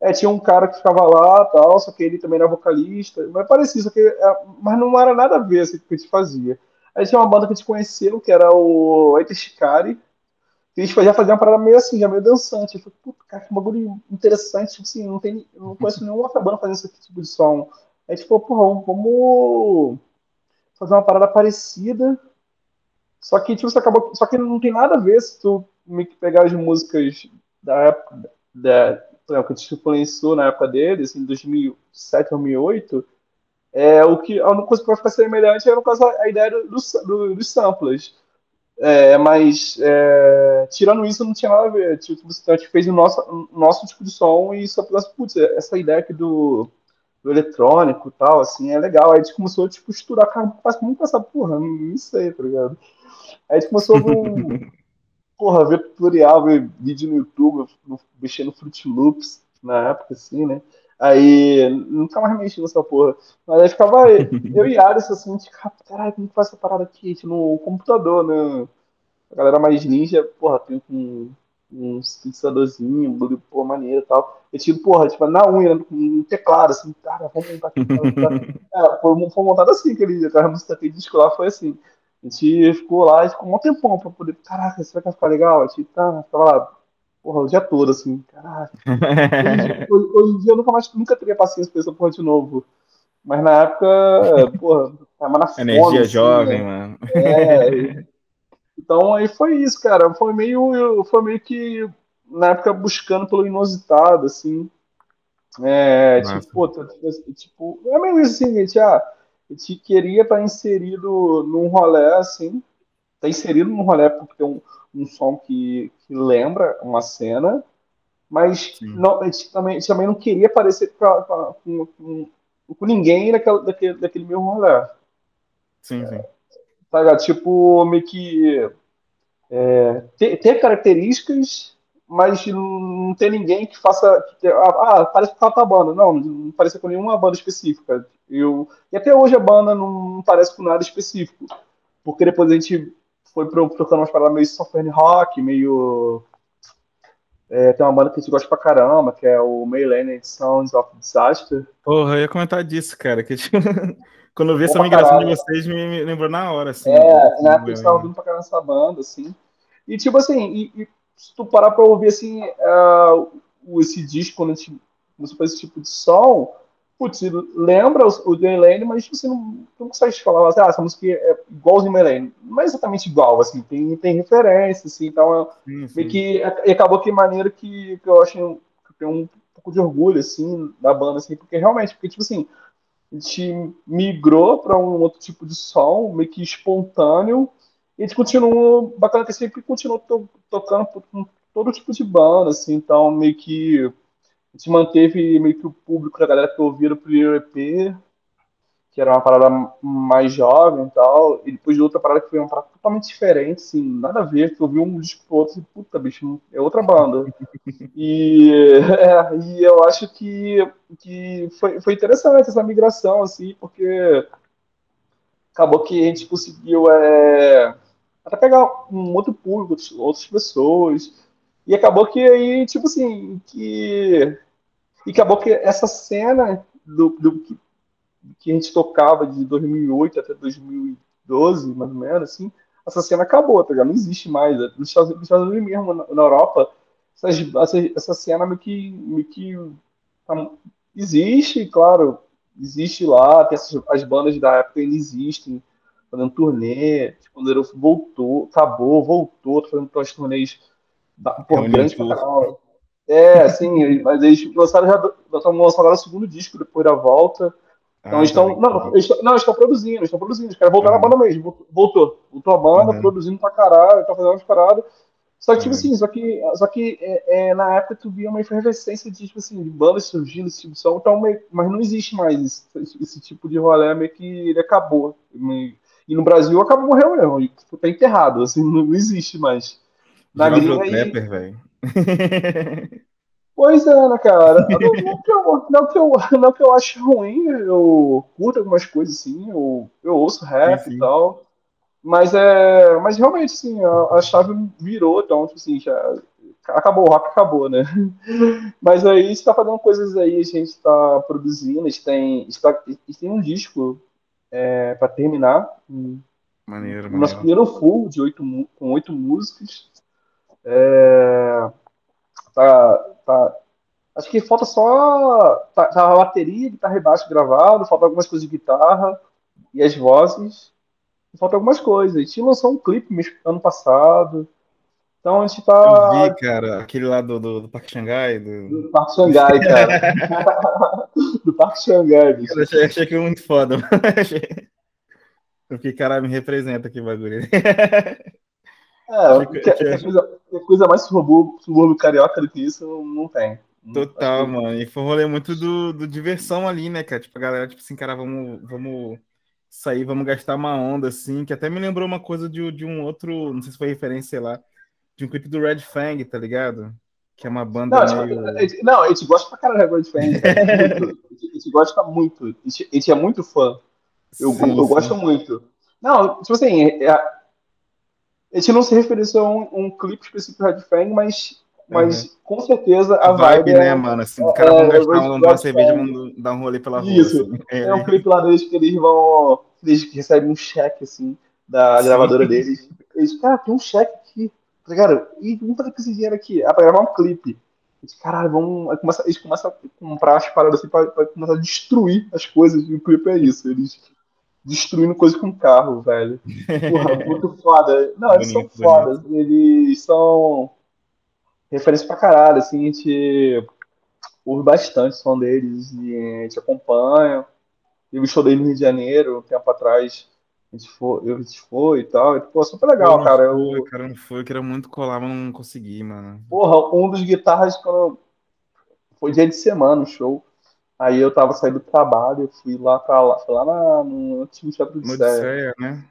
É, tinha um cara que ficava lá tal, só que ele também era vocalista. Mas parecia, só que. é, mas não era nada a ver assim, que a gente fazia. Aí tinha uma banda que a gente conheceu, que era o Eita Shikari, que a gente já fazia uma parada meio assim, já meio dançante. Eu falei, puta, cara, que bagulho interessante. Tipo assim, não, tem, eu não conheço nenhuma outra banda fazendo esse tipo de som. Aí a gente falou, porra, vamos fazer uma parada parecida. Só que, tipo, você acabou. Só que não tem nada a ver se tu pegar as músicas da época. Da, exemplo, que te influenciou na época dele, assim, 2007, 2008. É, o que, a única coisa que vai ficar semelhante é, no caso, a ideia do, do, dos samplers. É, mas, é, tirando isso, não tinha nada a ver. Tipo, a gente fez o nosso, o nosso tipo de som e só pensa, putz, essa ideia aqui do, do eletrônico e tal, assim, é legal. Aí a gente começou, tipo, a estudar, cara, faz muito pensar, porra, não, não sei, tá ligado? Aí a gente começou a ver, um, porra, ver tutorial, ver vídeo no YouTube, mexendo Fruit Loops na época, assim, né? Aí nunca mais mexi nessa porra. Mas aí ficava eu e Aris, assim, a gente ficava, caralho, como que faz essa parada aqui? Tipo, no computador, né? A galera mais ninja, porra, tem um, um sintetizadorzinho, um bagulho, porra, maneiro e tal. Eu tipo, porra, tipo, na unha, com um teclado, assim, cara, vamos montar aqui. É, foi, foi montado assim aquele, aquela música que disco lá foi assim. A gente ficou lá, a gente ficou um tempão pra poder, caraca, será que vai ficar legal? A gente tá, ficava lá, porra, o dia todo, assim, caraca. Hoje, hoje, hoje em dia eu nunca mais, nunca teria paciência pra essa porra de novo. Mas na época, porra, tava na fome. Energia assim, jovem, né? mano. É, então aí foi isso, cara. Foi meio, foi meio que na época buscando pelo inusitado, assim. É, tipo, pô, tá- tipo, é meio isso assim, gente, ah, a gente queria estar inserido num rolê assim, tá inserido num rolê porque tem um, um som que, que lembra uma cena, mas Sim. não, a, gente também, a gente também não queria parecer com, a- com, com- com- ninguém daquela, daquele, daquele mesmo rolê. Sim, sim. Tá ligado? Tipo, meio que ter, ter características, mas não ter ninguém que faça. Que ah, ah, parece com a banda. Não, não parece com nenhuma banda específica. Eu, e até hoje a banda não, parece com nada específico. Porque depois a gente foi pro, tocando umas paradas meio software rock, meio. É, tem uma banda que a gente gosta pra caramba, que é o Mayland Sounds of Disaster. Porra, eu ia comentar disso, cara. Que, tipo, quando eu vi essa migração de caralho. vocês, me, lembrou na hora, assim. É, do- na época do- a gente tava ouvindo pra caramba essa banda, assim. E tipo assim, e, e se tu parar pra ouvir assim, o- esse disco, quando a gente começou a fazer esse tipo de som, putz, lembra o, Lane, mas você não, não consegue falar assim, ah, essa música é igualzinho ao Lane. Não é exatamente igual, assim, tem, tem referência, assim, então é Sim, sim. meio que e acabou que maneira que, que eu acho que eu tenho um pouco de orgulho, assim, da banda, assim, porque realmente, porque tipo assim, a gente migrou para um outro tipo de som, meio que espontâneo, e a gente continuou, bacana que sempre continuou to- tocando com todo tipo de banda, assim, então meio que gente manteve meio que o público da galera que ouvia o primeiro EP, que era uma parada mais jovem e tal, e depois de outra parada que foi uma parada totalmente diferente, assim, nada a ver, que eu ouvi um disco pro outro e, puta, bicho, é outra banda. E, é, e eu acho que, que foi, foi interessante essa migração, assim, porque acabou que a gente conseguiu é, até pegar um outro público, outras pessoas, e acabou que aí, tipo assim, que. E acabou que essa cena do, do que, que a gente tocava de 2008 até 2012, mais ou menos, assim, essa cena acabou, tá ligado? Não existe mais. Nos Estados nos Estados Unidos mesmo, na, na Europa, essas, essa, essa cena meio que, meio que tá- existe, claro, existe lá, tem essas, as bandas da época ainda existem, fazendo turnê, tipo, o Zero voltou, acabou, voltou, fazendo turnês da, por Reunindo grandes pra tudo. caramba. É, assim, mas eles lançaram já, lançando agora o segundo disco depois da volta. Então Ah, eles estão. Não, eles estão, não, eles estão produzindo, eles estão produzindo. Os caras voltaram a banda mesmo. Voltou. Voltou a banda, Aham. produzindo pra caralho, tá fazendo umas paradas. Só que, tipo Aham. assim, só que, só que é, é, na época tu via uma efervescência de, tipo assim, de bandas surgindo, esse tipo de som, então meio, mas não existe mais esse, esse tipo de rolê, meio que ele acabou. Meio- E no Brasil acabou, morreu mesmo, tipo, tá enterrado, assim, não, não existe mais. Na gringa trapper, velho. Pois é, né, cara? Não, que eu, não, que eu, não que eu ache ruim, eu curto algumas coisas, assim, eu, eu ouço rap Sim, e sim. tal. Mas é. Mas realmente, assim, a, a chave virou, então, tipo assim, já. Acabou, o rock acabou, né? Mas aí a gente tá fazendo coisas aí, a gente tá produzindo, a gente tem, a gente tá- a gente tem um disco é, pra terminar. Maneiro, O nosso maneiro. primeiro full de oito, com oito músicas. É, tá, tá, acho que falta só. Tá, tá a bateria, guitarra e baixo gravado, falta algumas coisas de guitarra e as vozes. Falta algumas coisas. A gente lançou um clipe ano passado. Então a gente Eu vi, tá cara, aquele lá do, do, do Parque Xangai, do... do Parque Xangai, cara. Do Parque Xangai, bicho. Eu achei, achei aquilo muito foda, fiquei, caralho, me representa que bagulho. É, que- que, que- que coisa, que coisa mais subúrbio, subúrbio carioca do que isso não, tem. Total, mano. E foi um rolê muito do, do diversão ali, né, cara? Tipo, a galera, tipo assim, cara, vamos, vamos sair, vamos gastar uma onda, assim, que até me lembrou uma coisa de, de um outro, não sei se foi referência, lá, de um clipe do Red Fang, tá ligado? Que é uma banda Não, meio. a gente- não, a gente gosta pra caralho de Red Fang. cara. A gente- a gente gosta muito. A gente, a gente é muito fã. Eu, Sim, eu sim. gosto muito. Não, tipo assim, é- a gente não se referenciou a um, um clipe específico do Red Fang, mas, mas com certeza a, A vibe, é- né, mano? Assim, os caras vão é, gastar uma, cerveja e vão dar um rolê pela rua. Isso. assim. É um clipe lá deles que eles vão. Eles recebem um cheque, assim, da Sim. gravadora deles. Eles, cara, tem um cheque aqui. Tá ligado? E vamos fazer com esse dinheiro aqui. Ah, pra gravar um clipe. Eles, caralho, vamos. Começa- eles começam a comprar as paradas assim pra, pra começar a destruir as coisas. E o clipe é isso. Eles destruindo coisas com carro, velho. Porra, muito foda. Não, eles são Bonito, fodas. Eles são referência pra caralho, assim, a gente ouve bastante o som deles e a gente acompanha. Teve o show dele no Rio de Janeiro, um tempo atrás. A gente foi, eu, a gente foi e tal. E, pô, super legal, não cara. Foi, Eu, cara, não foi. Eu queria muito colar, mas não consegui, mano. porra, um dos guitarras, quando foi dia de semana o show. Aí eu tava saindo do trabalho, eu fui lá pra lá, fui lá na, no antigo Teatro de No. Odisseia, né?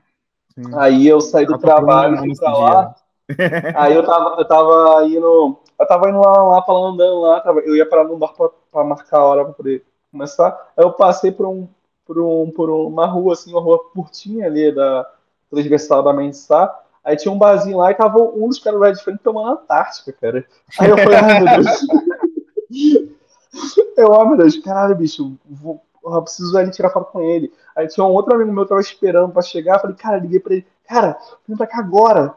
Sim. Aí eu saí do trabalho, fui pra lá. Aí eu tava, eu tava indo. Eu tava indo lá, lá pra lá, andando lá. Tava, eu ia parar num bar pra, pra marcar a hora pra poder começar. Aí eu passei por, um, por, um, por uma rua, assim, uma rua curtinha ali da transversal da Mensá. Aí tinha um barzinho lá e tava um dos caras do Red Fang tomando Antártica, cara. Aí eu falei, ai meu Deus. Eu, ai meu Deus, caralho, bicho, vou, eu preciso ali tirar foto com ele. Aí tinha um outro amigo meu que tava esperando pra chegar. Falei, cara, liguei pra ele, cara, vem pra cá agora.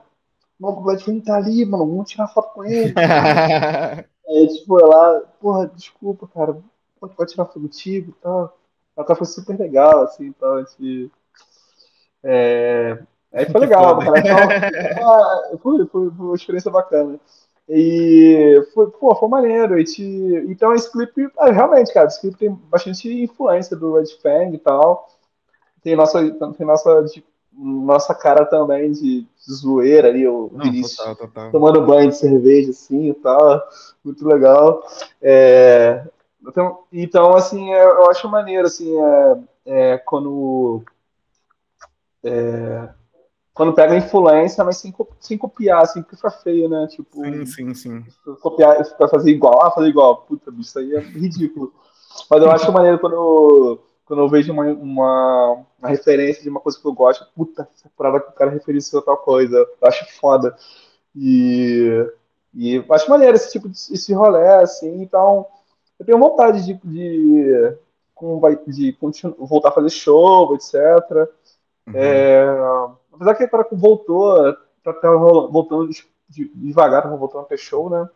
O Red Fang tá ali, mano, vamos tirar foto com ele. Aí, tipo, ela, porra, desculpa, cara, pode, pode tirar foto contigo e tal. Ela foi super legal, assim, então, a gente. É... Aí foi legal, cara. Então, foi, foi, foi uma experiência bacana. E foi, pô, foi maneiro. Gente... Então esse clipe, ah, realmente, cara, esse clipe tem bastante influência do Red Fang e tal. Tem nossa, tem nossa, de- nossa cara também de, zoeira ali, o Não, Vinícius total, total. tomando banho de cerveja, assim, e tal, muito legal. É, então, então, assim, é, eu acho maneiro, assim, é, é, quando, é, quando pega influência, mas sem, sem copiar, assim, porque fica feio, né? Tipo, Sim, sim, sim. copiar, pra fazer igual, ah, fazer igual, puta, bicho, isso aí é ridículo. Mas eu acho maneiro quando eu, quando eu vejo uma, uma, uma referência de uma coisa que eu gosto, puta, essa parada que o cara referenciou a tal coisa, eu acho foda. E, e eu acho maneiro esse tipo de esse rolê, assim, então eu tenho vontade de, de, de continu- voltar a fazer show, etc. Uhum. É, apesar que agora voltou, tá, tá voltando de- de- devagar, tá voltando a ter show, né?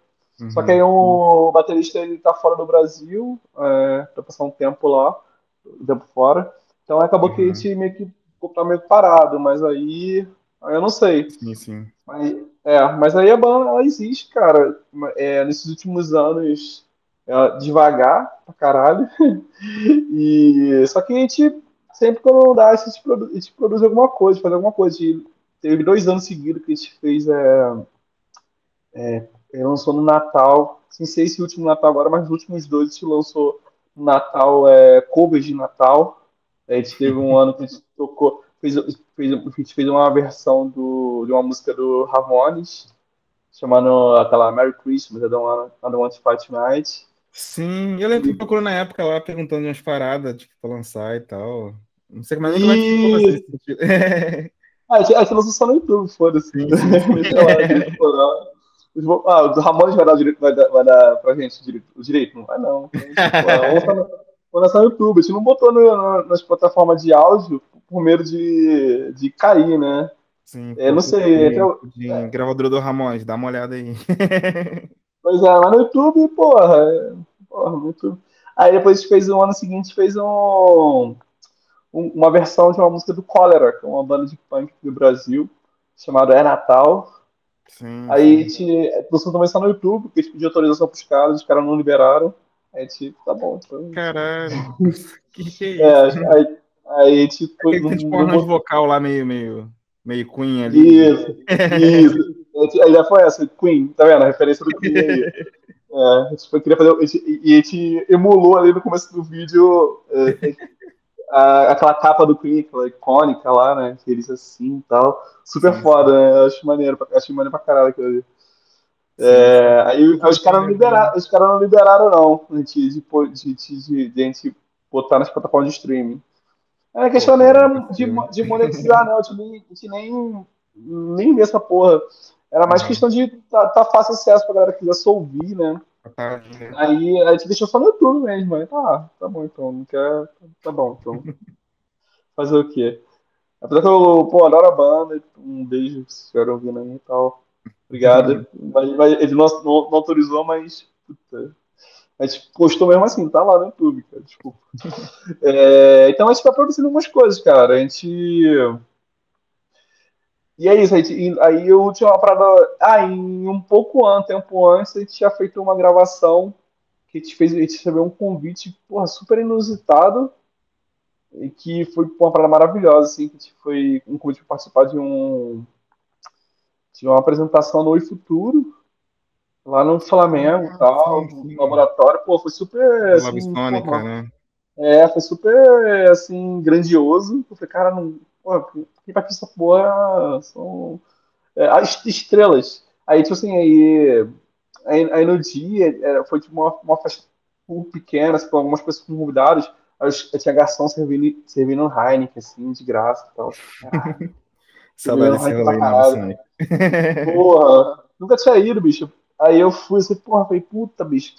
Só que aí o baterista ele tá fora do Brasil, é, tá passando um tempo lá, um tempo fora. Então acabou que a Uhum. gente meio que tá meio parado, mas aí, aí eu não sei. Sim, sim. Mas, é, mas aí a banda ela existe, cara. É, nesses últimos anos, é, devagar pra caralho. E só que a gente sempre quando dá, a gente produz, a gente produz alguma coisa, faz alguma coisa. E teve dois anos seguidos que a gente fez. É, é, ele lançou no Natal, sem ser esse último Natal agora, mas nos últimos dois a gente lançou no Natal é, covers de Natal. A gente teve um ano que a gente tocou, fez, fez, a gente fez uma versão do, de uma música do Ramones. chamando aquela Merry Christmas, I Don't Want, I Don't Want to Fight Tonight. Sim, eu lembro que procurou na época lá perguntando umas paradas, tipo, pra lançar e tal. Não sei como é, como é que ficou esse sentido. ah, a gente lançou só no YouTube, foda-se. ah, o Ramones vai dar, direito, vai, dar, vai dar pra gente direito, o direito? Não vai, não. Vou lançar no YouTube. A gente não botou no, no, nas plataformas de áudio por medo de, de cair, né? Sim, é, não sei. De, de é. gravadora do Ramones, dá uma olhada aí. Pois é, lá no YouTube, porra. É, porra, no YouTube. Aí depois a gente fez o ano seguinte, fez um, um, uma versão de uma música do Cólera, que é uma banda de punk do Brasil, chamada É Natal. Sim, aí sim. a gente lançou também só no YouTube, porque a gente pediu autorização pros caras, os caras não liberaram. Aí tipo, tá bom. Então... Caralho. que que é isso? É, aí, aí tipo. Aquele tipo no... vocal lá meio, meio, meio Queen ali. Isso, isso. Aí já foi essa, Queen, tá vendo? A referência do Queen aí. É, a gente queria fazer. A gente, e a gente emulou ali no começo do vídeo é, a, aquela capa do Queen, aquela icônica lá, né? Que eles assim e tal. Super sim, foda, né? Acho maneiro, acho maneiro pra caralho aquilo ali. É, aí os caras não liberaram, os caras não liberaram, não, de, de, de, de, a gente botar nas plataformas de streaming. A questão não era de, de monetizar, não, a gente nem, nem, vê essa porra. Era mais questão de tá, tá fácil acesso pra galera que quisesse ouvir, né? Aí a gente deixou só no YouTube mesmo. Aí, tá, tá bom então. Não quer. Tá bom, então. Fazer o quê? Apesar que eu, pô, adoro a banda. Um beijo se estiver ouvindo aí e tal. Obrigado. Uhum. Mas, mas, ele não, não, não, autorizou, mas. Puta. A gente postou mesmo assim, tá lá no YouTube, cara. Desculpa. É, então a gente tá produzindo algumas coisas, cara. A gente e é isso, aí, aí eu tinha uma parada. Ah, em um pouco antes, tempo antes, a gente tinha feito uma gravação que a gente fez, a gente recebeu um convite, porra, super inusitado. E que foi uma parada maravilhosa, assim, que a gente foi um convite para participar de um. De uma apresentação no Oi Futuro, lá no Flamengo e tal, no laboratório, pô, foi super. Assim, pô, né? É, foi super assim, grandioso. Eu falei, cara, não Pô, quem vai essa porra são é, as estrelas. Aí, tipo assim, aí, aí, aí no dia foi tipo uma, uma festa pequena, assim, algumas pessoas convidadas. Aí tinha garçom servindo, servindo Heineken, assim, de graça e tal. Saudade desse rolê, né? Porra, nunca tinha ido, bicho. Aí eu fui assim, porra, falei, puta, bicho,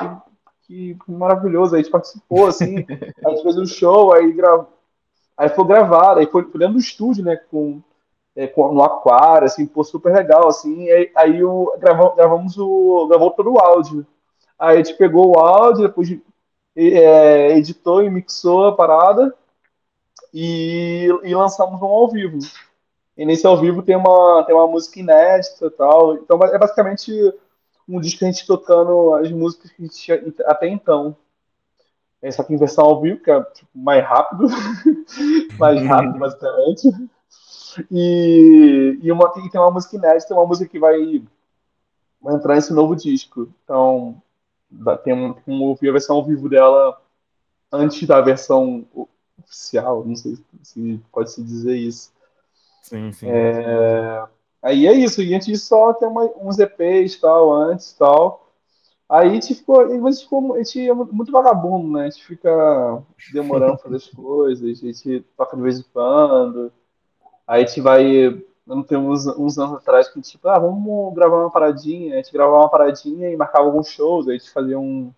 que, que maravilhoso. Aí a gente participou, assim, a gente fez um show, aí gravou Aí foi gravado, aí foi, dentro do estúdio, né, com, é, com, no aquário, assim, pô, super legal, assim, aí, aí gravamos, gravamos o, gravou todo o áudio. Aí a gente pegou o áudio, depois é, editou e mixou a parada e, e lançamos um ao vivo. E nesse ao vivo tem uma, tem uma música inédita e tal. Então é basicamente um disco que a gente tocando as músicas que a gente tinha até então. É, só que em versão ao vivo, que é tipo, mais rápido, mais rápido, basicamente. E, e, uma, e tem uma música inédita, uma música que vai, vai entrar nesse novo disco. Então, tem um, um, ouvir a versão ao vivo dela antes da versão oficial, não sei se pode se dizer isso. Sim, sim. É, aí é isso, e a gente só tem uma, uns EPs tal, antes tal. Aí a gente ficou, a gente, ficou, a gente é muito vagabundo, né? A gente fica demorando fazer as coisas, a gente toca de vez em quando. Aí a gente vai. Não tem uns, uns anos atrás que a gente, tipo, ah, vamos gravar uma paradinha. A gente gravava uma paradinha e marcava alguns shows. Aí a gente fazia um.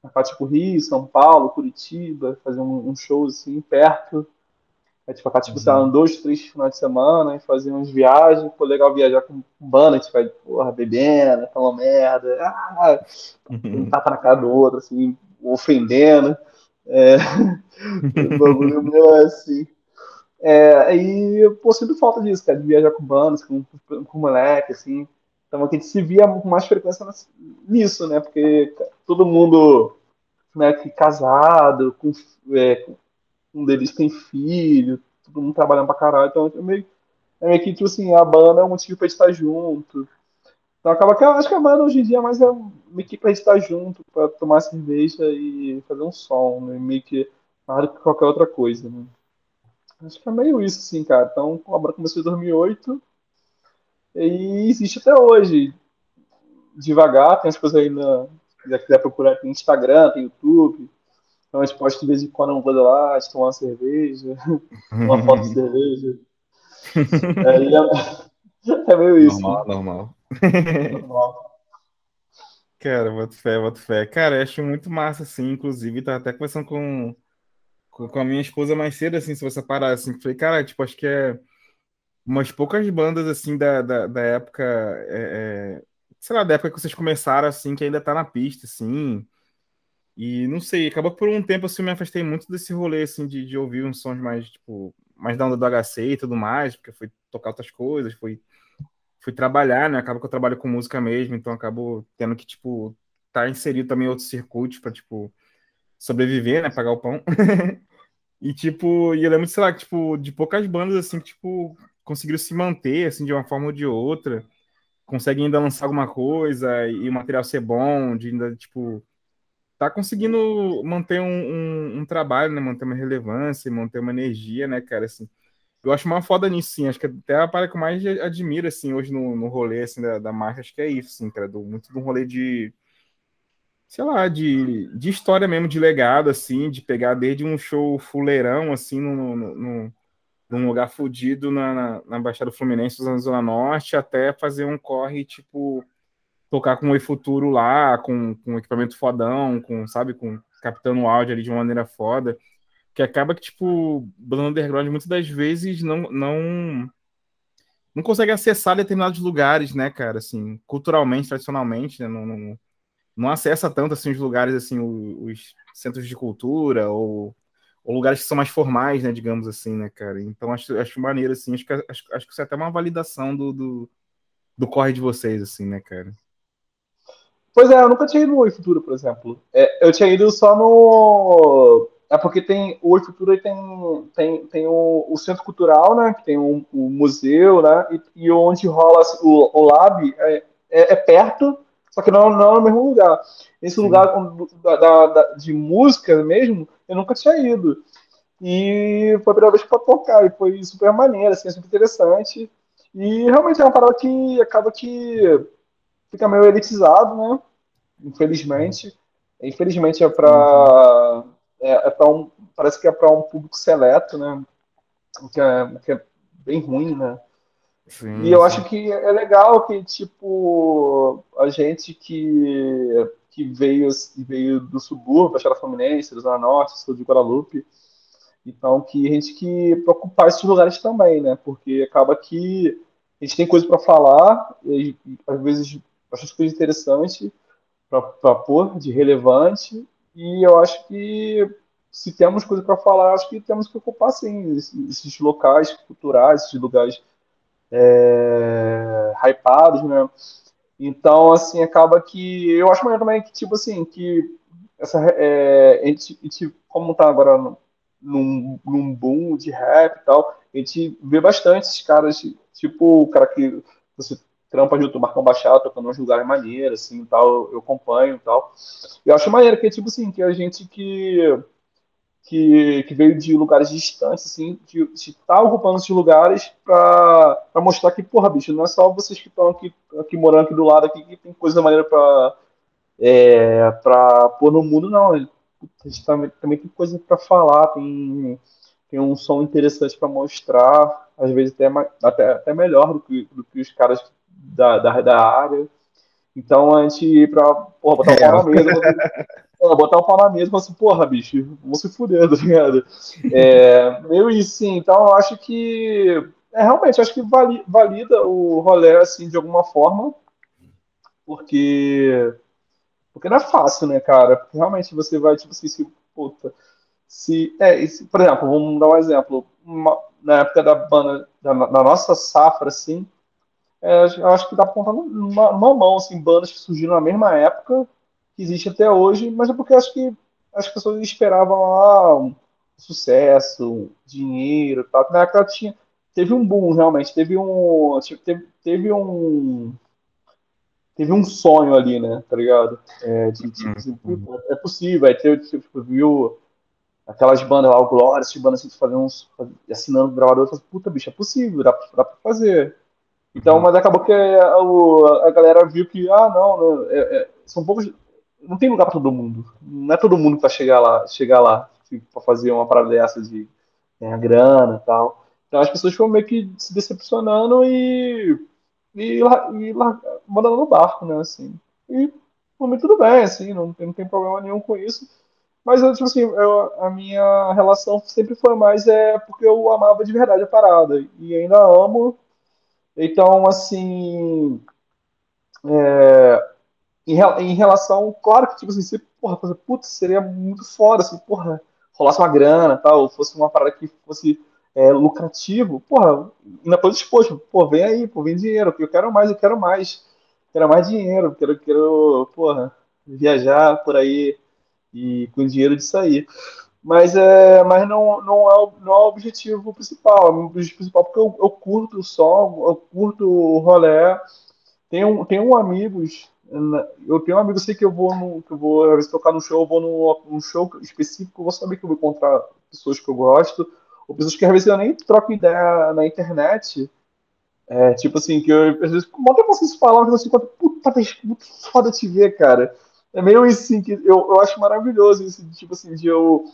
Marcava tipo Rio, São Paulo, Curitiba, fazia um, um show assim perto. Aí, tipo, a tipo, uhum. dois, três finais de semana, e fazia umas viagens, foi legal viajar com banda, a gente vai, porra, bebendo, falando merda, ah, um tapa na cara do outro, assim, ofendendo. É, bagulho meu assim. É, aí, pô, sinto falta disso, cara, de viajar com bandas, com, com moleque, assim. Então a gente se via com mais frequência nisso, né? Porque todo mundo né, casado, com, é, um deles tem filho, todo mundo trabalhando pra caralho, então é meio, é meio que, tipo assim, a banda é um motivo pra estar junto. Então acaba que eu acho que a banda hoje em dia é mais é meio que pra estar junto, pra tomar cerveja e fazer um som, né? meio que mais do que qualquer outra coisa, né? Acho que é meio isso, assim, cara. Então a banda começou em 2008 e existe até hoje. devagar, tem as coisas aí na. Se quiser procurar, tem Instagram, tem YouTube. Então a gente posta de vez em quando uma coisa lá, gente toma uma cerveja, uma foto de cerveja. É, é, meio isso. Normal, né? normal. normal. Cara, boto fé, boto fé. Cara, eu acho muito massa, assim, inclusive, tá até conversando com, com a minha esposa mais cedo, assim, se você parar, assim, falei, cara, tipo, acho que é umas poucas bandas, assim, da, da, da época, é, é, sei lá, da época que vocês começaram, assim, que ainda tá na pista, assim, e não sei, acabou por um tempo, assim, eu me afastei muito desse rolê, assim, de, de ouvir uns sons mais, tipo, mais da onda do HC e tudo mais, porque fui tocar outras coisas, fui, fui trabalhar, né, acaba que eu trabalho com música mesmo, então acabo tendo que, tipo, tá inserido também em outros circuitos pra, tipo, sobreviver, né, pagar o pão. e, tipo, e eu lembro, sei lá, tipo, de poucas bandas, assim, que, tipo, conseguiram se manter, assim, de uma forma ou de outra, conseguem ainda lançar alguma coisa e o material ser bom, de ainda, tipo, tá conseguindo manter um, um, um trabalho, né, manter uma relevância, manter uma energia, né, cara, assim. Eu acho uma foda nisso, sim. Acho que até a parada que eu mais admiro, assim, hoje no, no rolê, assim, da, da marca, acho que é isso, assim, cara. Do, muito de um rolê de sei lá, de, de história mesmo, de legado, assim, de pegar desde um show fuleirão, assim, no, no, no, num lugar fudido na, na, na, Baixada Fluminense, na Zona Norte, até fazer um corre, tipo, tocar com o E-Futuro lá, com, com equipamento fodão, com, sabe, com captando o áudio ali de uma maneira foda, que acaba que, tipo, banda underground muitas das vezes não, não não consegue acessar determinados lugares, né, cara, assim, culturalmente, tradicionalmente, né, não, não não acessa tanto assim os lugares assim os, centros de cultura ou, ou, lugares que são mais formais né digamos assim né cara. Então acho, acho maneiro assim acho que acho, acho que isso é até uma validação do, do, do corre de vocês assim né cara pois é eu nunca tinha ido no Oi Futuro por exemplo é, eu tinha ido só no é porque tem o Oi Futuro tem tem, tem o, o, centro cultural né que tem o, o museu né e, e, onde rola o, o lab é, é, é perto só que não, não é no mesmo lugar. Esse Sim. lugar da, da, da, de música mesmo, eu nunca tinha ido. E foi a primeira vez para tocar, e foi super maneiro, assim, super interessante. E realmente é uma parada que acaba que fica meio elitizado, né? Infelizmente. Infelizmente é para uhum. é, é para um parece que é para um público seleto, né? O que é, que é bem ruim, né? Sim, e eu sim. acho que é legal que, tipo, a gente que, que veio, veio do subúrbio, Baixada Fluminense, do Zona Norte, sul de Guadalupe, então que a gente que preocupar esses lugares também, né? Porque acaba que a gente tem coisa para falar, e, e, às vezes bastante coisa interessante para pôr, de relevante, e eu acho que se temos coisa para falar, acho que temos que ocupar sim esses, esses locais culturais, esses lugares é, hypados, né? Então, assim, acaba que eu acho melhor também que, tipo assim, que essa, é, a, gente, a gente, como tá agora num, num boom de rap e tal, a gente vê bastante esses caras, tipo o cara que você trampa junto, Marcão Baixado, tocando uns lugares maneiros, assim, tal, eu acompanho e tal. Eu acho maneiro que, tipo assim, que a gente que que, que veio de lugares distantes, assim, de estar tá ocupando esses lugares para mostrar que, porra, bicho, não é só vocês que estão aqui, aqui morando aqui do lado aqui que tem coisa maneira para é, para pôr no mundo, não. A gente também, também tem coisa para falar, tem, tem um som interessante para mostrar, às vezes até, até, até melhor do que, do que os caras da, da, da área. Então a gente ir pra porra, botar o pau na mesa. botar o pau na mesa e falar assim, porra, bicho, vamos se fuder, tá ligado? É, meio isso, sim. Então eu acho que. É, realmente, acho que valida o rolê, assim, de alguma forma. Porque. Porque não é fácil, né, cara? Porque realmente você vai, tipo assim, se. Puta. Se, é, se, por exemplo, vamos dar um exemplo. Uma, na época da banda, da, da nossa safra, assim, é, eu acho que dá pra contar numa, numa, mão, assim, bandas que surgiram na mesma época, que existe até hoje, mas é porque acho que as pessoas esperavam ah, um sucesso, dinheiro tal. Na época tinha, teve um boom, realmente, teve um. Teve, teve um. Teve um sonho ali, né? Tá ligado? É, de, de, de, uhum. é possível. Aí teve, tipo, viu aquelas bandas lá, o Glória, essas bandas assim, fazendo uns, assinando gravador, eu falei, puta, bicho, é possível, dá, dá pra fazer. Então, mas acabou que a, a galera viu que, ah, não, né, é, é, são poucos. Não tem lugar para todo mundo. Não é todo mundo que vai chegar lá, chegar lá tipo, para fazer uma parada dessa de ganhar grana e tal. Então as pessoas foram meio que se decepcionando e. e, e, e mandando no barco, né? Assim. E por mim tudo bem, assim, não, não tem problema nenhum com isso. Mas, tipo assim, eu, a minha relação sempre foi mais é porque eu amava de verdade a parada. E ainda amo. Então, assim. É, em, em, relação. Claro que, tipo assim, se, porra, putz, seria muito foda, assim, porra, rolasse uma grana tal, fosse uma parada que fosse é, lucrativo. Porra, ainda tô disposto. Pô, vem aí, pô, vem dinheiro, eu quero mais, eu quero mais. Quero mais dinheiro, quero, quero, porra, viajar por aí e com dinheiro de sair. Mas, é, mas não, não, é, não é o objetivo principal. O objetivo principal porque eu, eu curto o som, eu curto o rolé. Tenho, tenho amigos, eu tenho um amigo, sei que eu vou, no, que eu vou, às vezes, tocar no show, eu vou num, show específico, eu vou saber que eu vou encontrar pessoas que eu gosto, ou pessoas que às vezes eu nem troco ideia na internet. É, tipo assim, que eu, às vezes, mal vocês falam, assim, puta, muito foda te ver, cara. É meio isso, assim, que eu, eu acho maravilhoso isso, tipo assim, de eu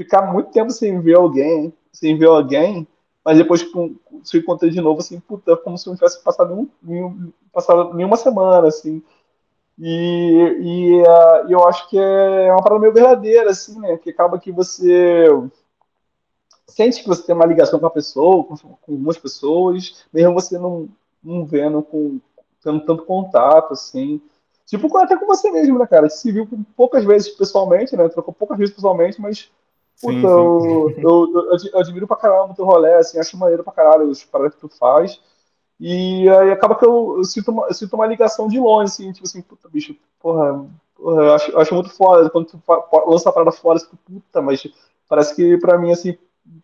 ficar muito tempo sem ver alguém, sem ver alguém, mas depois se eu encontrei de novo, assim, puta, como se não tivesse passado, um, nenhum, passado nenhuma semana, assim. E, e uh, eu acho que é uma parada meio verdadeira, assim, né? Que acaba que você sente que você tem uma ligação com a pessoa, com, com algumas pessoas, mesmo você não, não vendo, com, tendo tanto contato, assim. Tipo, até com você mesmo, né, cara? Se viu poucas vezes pessoalmente, né? Trocou poucas vezes pessoalmente, mas. Puta, sim, sim. Eu, eu, eu, admiro pra caramba o teu rolê, assim, acho maneiro pra caralho os paradas que tu faz. E aí acaba que eu, eu, sinto, uma, eu sinto uma ligação de longe, assim, tipo assim, puta, bicho, porra, porra eu, acho, eu acho muito foda. Quando tu lança a parada fora, assim, puta, mas parece que pra mim, assim,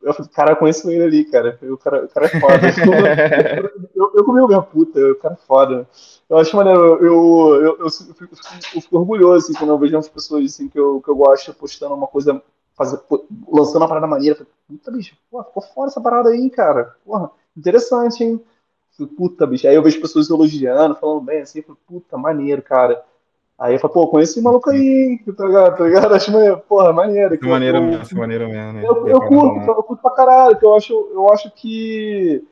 eu falei, cara, eu conheço ele ali, cara. O cara, o cara é foda. eu, eu comi minha puta, o cara é foda. Eu acho maneiro, eu, eu, eu, eu, fico, eu fico orgulhoso, assim, quando eu vejo as pessoas, assim, que eu, que eu gosto postando uma coisa, fazer, lançando uma parada maneira. Puta, bicho, pô, ficou fora essa parada aí, cara. Porra, interessante, hein? Puta, bicho. Aí eu vejo pessoas elogiando, falando bem, assim, puta, maneiro, cara. Aí eu falo, pô, conheci esse maluco aí, tá ligado? Tá ligado? Acho maneiro, porra, maneiro. Que maneiro mesmo, que maneiro mesmo, né? Eu, eu curto, eu curto pra caralho, que eu acho, eu acho que.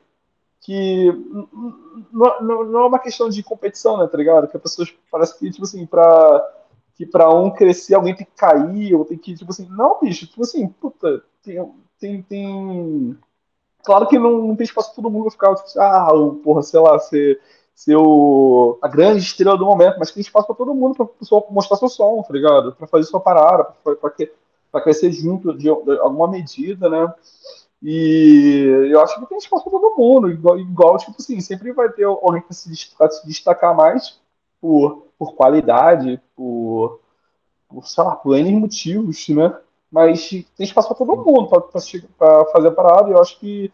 que não, não, não, é uma questão de competição, né, tá ligado? Que as pessoas parece que, tipo assim, pra. Que pra um crescer alguém tem que cair, ou tem que, tipo assim, não, bicho, tipo assim, puta, tem. tem, tem... Claro que não, não tem espaço pra todo mundo ficar, tipo, assim, ah, porra, sei lá, ser ser o, a grande estrela do momento, mas tem espaço para todo mundo para pessoa mostrar seu som, tá ligado? Para fazer sua parada, para crescer junto de, de, alguma medida, né? E eu acho que tem espaço para todo mundo, igual, igual, tipo assim, sempre vai ter alguém que se destacar mais por, por qualidade, por, por, sei lá, por N motivos, né? Mas tem espaço para todo mundo para fazer a parada, e eu acho que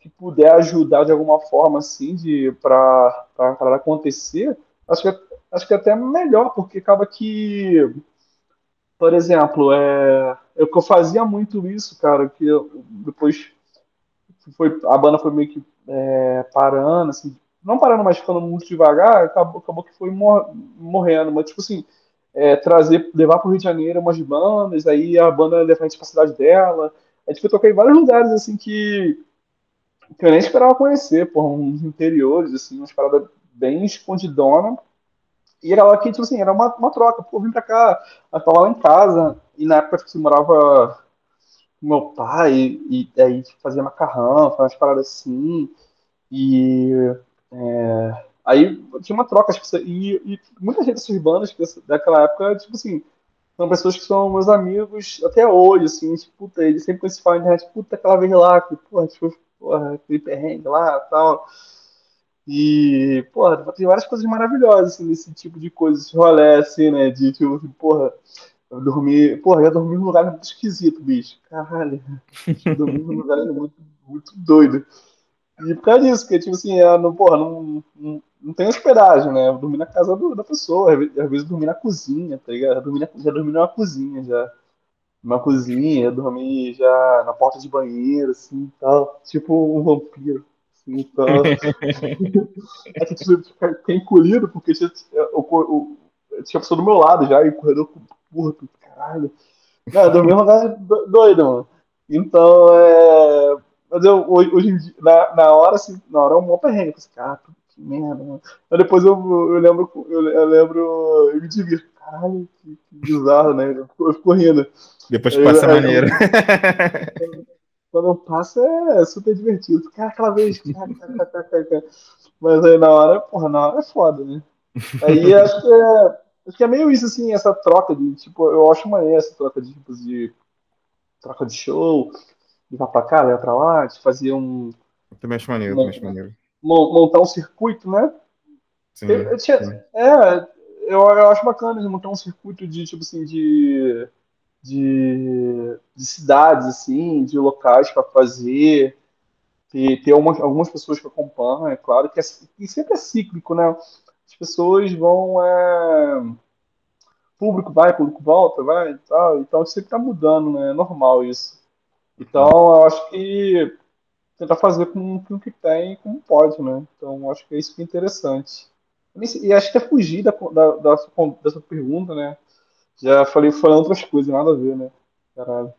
que puder ajudar de alguma forma, assim, de para acontecer, acho que, é, acho que é até melhor, porque acaba que, por exemplo, é, é que eu fazia muito isso, cara, que eu, depois foi, a banda foi meio que é, parando, assim, não parando, mas ficando muito devagar, acabou, acabou que foi mor morrendo, mas tipo assim, é, trazer, levar para o Rio de Janeiro umas bandas, aí a banda levar a gente para a cidade dela, a gente foi tocar em vários lugares, assim, que que eu nem esperava conhecer, por uns interiores, assim, umas paradas bem escondidona. E era lá que, tipo assim, era uma, uma troca. Pô, vim pra cá, eu tava lá em casa, e na época que eu morava com meu pai, e, e aí tipo, fazia macarrão, fazia umas paradas assim, e é, aí tinha uma troca, tipo, e, e muita gente dessas bandas daquela época, tipo assim, são pessoas que são meus amigos até hoje, assim, tipo, puta, eles sempre quando se falam na puta, aquela vez lá, que, porra, tipo, porra, aquele perrengue lá tal. E, porra, tem várias coisas maravilhosas, assim, nesse tipo de coisa, esse rolê, assim, né? De, tipo, assim, porra, eu dormi, porra, eu dormi num lugar muito esquisito, bicho. Caralho. dormi num lugar muito, muito doido. E por causa disso, porque, tipo assim, eu não, porra, não, não, não tem hospedagem, né? Eu dormi na casa do, da pessoa, às vezes eu dormi na cozinha, tá ligado? Já dormi, na, já dormi numa cozinha, já numa cozinha, eu dormi já na porta de banheiro, assim, tal, tipo um vampiro. Então, é que tipo, fica encolhido, porque tinha, pessoa do meu lado já, e o corredor curto, caralho. Não, do mesmo lugar doido, mano. Então, é. Mas eu, hoje em dia, na, na hora, assim, na hora é um mó perrengue. Eu cara, que merda, mano. Mas depois eu, eu lembro, eu, eu lembro, eu me divirto. Caralho, que, que bizarro, né? Eu fico rindo. Depois que passa maneira. Quando eu passo é super divertido. Cara, aquela vez. Mas aí na hora, porra, na hora é foda, né? Aí acho que é, acho que é meio isso, assim, essa troca de, tipo, eu acho maneiro essa troca de tipos de troca de show, de pra cá, vai pra lá, de fazer um. Eu também acho maneiro, também acho maneiro. Montar um circuito, né? Sim, eu, eu tinha, sim. É, eu, eu acho bacana de montar um circuito de, tipo assim, de de, de cidades, assim, de locais para fazer, ter, ter uma, algumas pessoas que acompanham, é claro, que, é, que sempre é cíclico, né? As pessoas vão. É, público vai, público volta, vai e tal, então sempre está mudando, né? É normal isso. Então, eu acho que tentar fazer com, com o que tem como pode, né? Então, acho que é isso que é interessante. E acho que é fugir da, da, da, da sua pergunta, né? Já falei falando outras coisas, nada a ver, né? Caralho.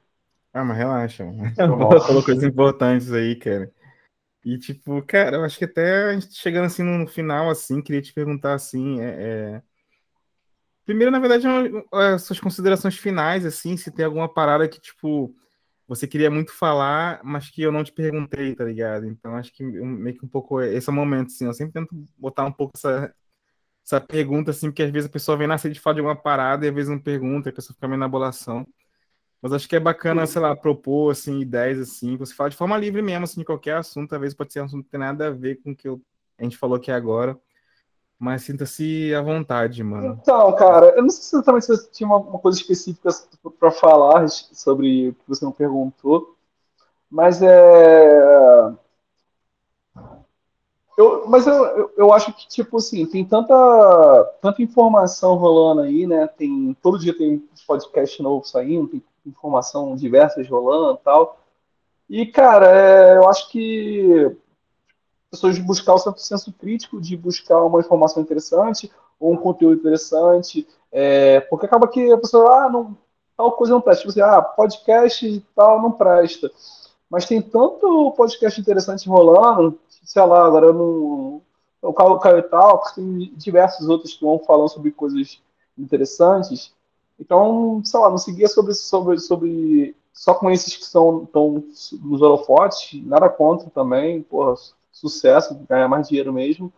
Ah, mas relaxa, mano. Falou coisas importantes aí, cara. E, tipo, cara, eu acho que até a gente chegando assim no final, assim, queria te perguntar assim, é, é... Primeiro, na verdade, é, suas considerações finais, assim, se tem alguma parada que, tipo, você queria muito falar, mas que eu não te perguntei, tá ligado? Então, acho que meio que um pouco esse é o momento, assim, eu sempre tento botar um pouco essa, essa pergunta, assim, porque às vezes a pessoa vem nascer de falar de alguma parada e às vezes não pergunta, a pessoa fica meio na bolação. Mas acho que é bacana, sei lá, propor, assim, ideias, assim, você fala de forma livre mesmo, assim, de qualquer assunto, vezes pode ser um assunto que tem nada a ver com o que eu, a gente falou aqui agora, mas sinta-se à vontade, mano. Então, cara, eu não sei se também você tinha uma, coisa específica para falar sobre o que você não perguntou, mas é eu, mas eu, eu, eu, acho que, tipo assim, tem tanta, tanta informação rolando aí, né? Tem, todo dia tem podcast novo saindo, tem informação diversas rolando e tal. E, cara, é, eu acho que pessoas de buscar o senso crítico, de buscar uma informação interessante ou um conteúdo interessante, é, porque acaba que a pessoa, ah, não, tal coisa não presta. Tipo assim, ah, podcast e tal não presta. Mas tem tanto podcast interessante rolando sei lá, agora não. O Caio, Caio Talks, tem diversos outros que vão falando sobre coisas interessantes. Então, sei lá, não seguia sobre, sobre, sobre só com esses que são tão nos holofotes, nada contra também, porra, sucesso, ganhar mais dinheiro mesmo.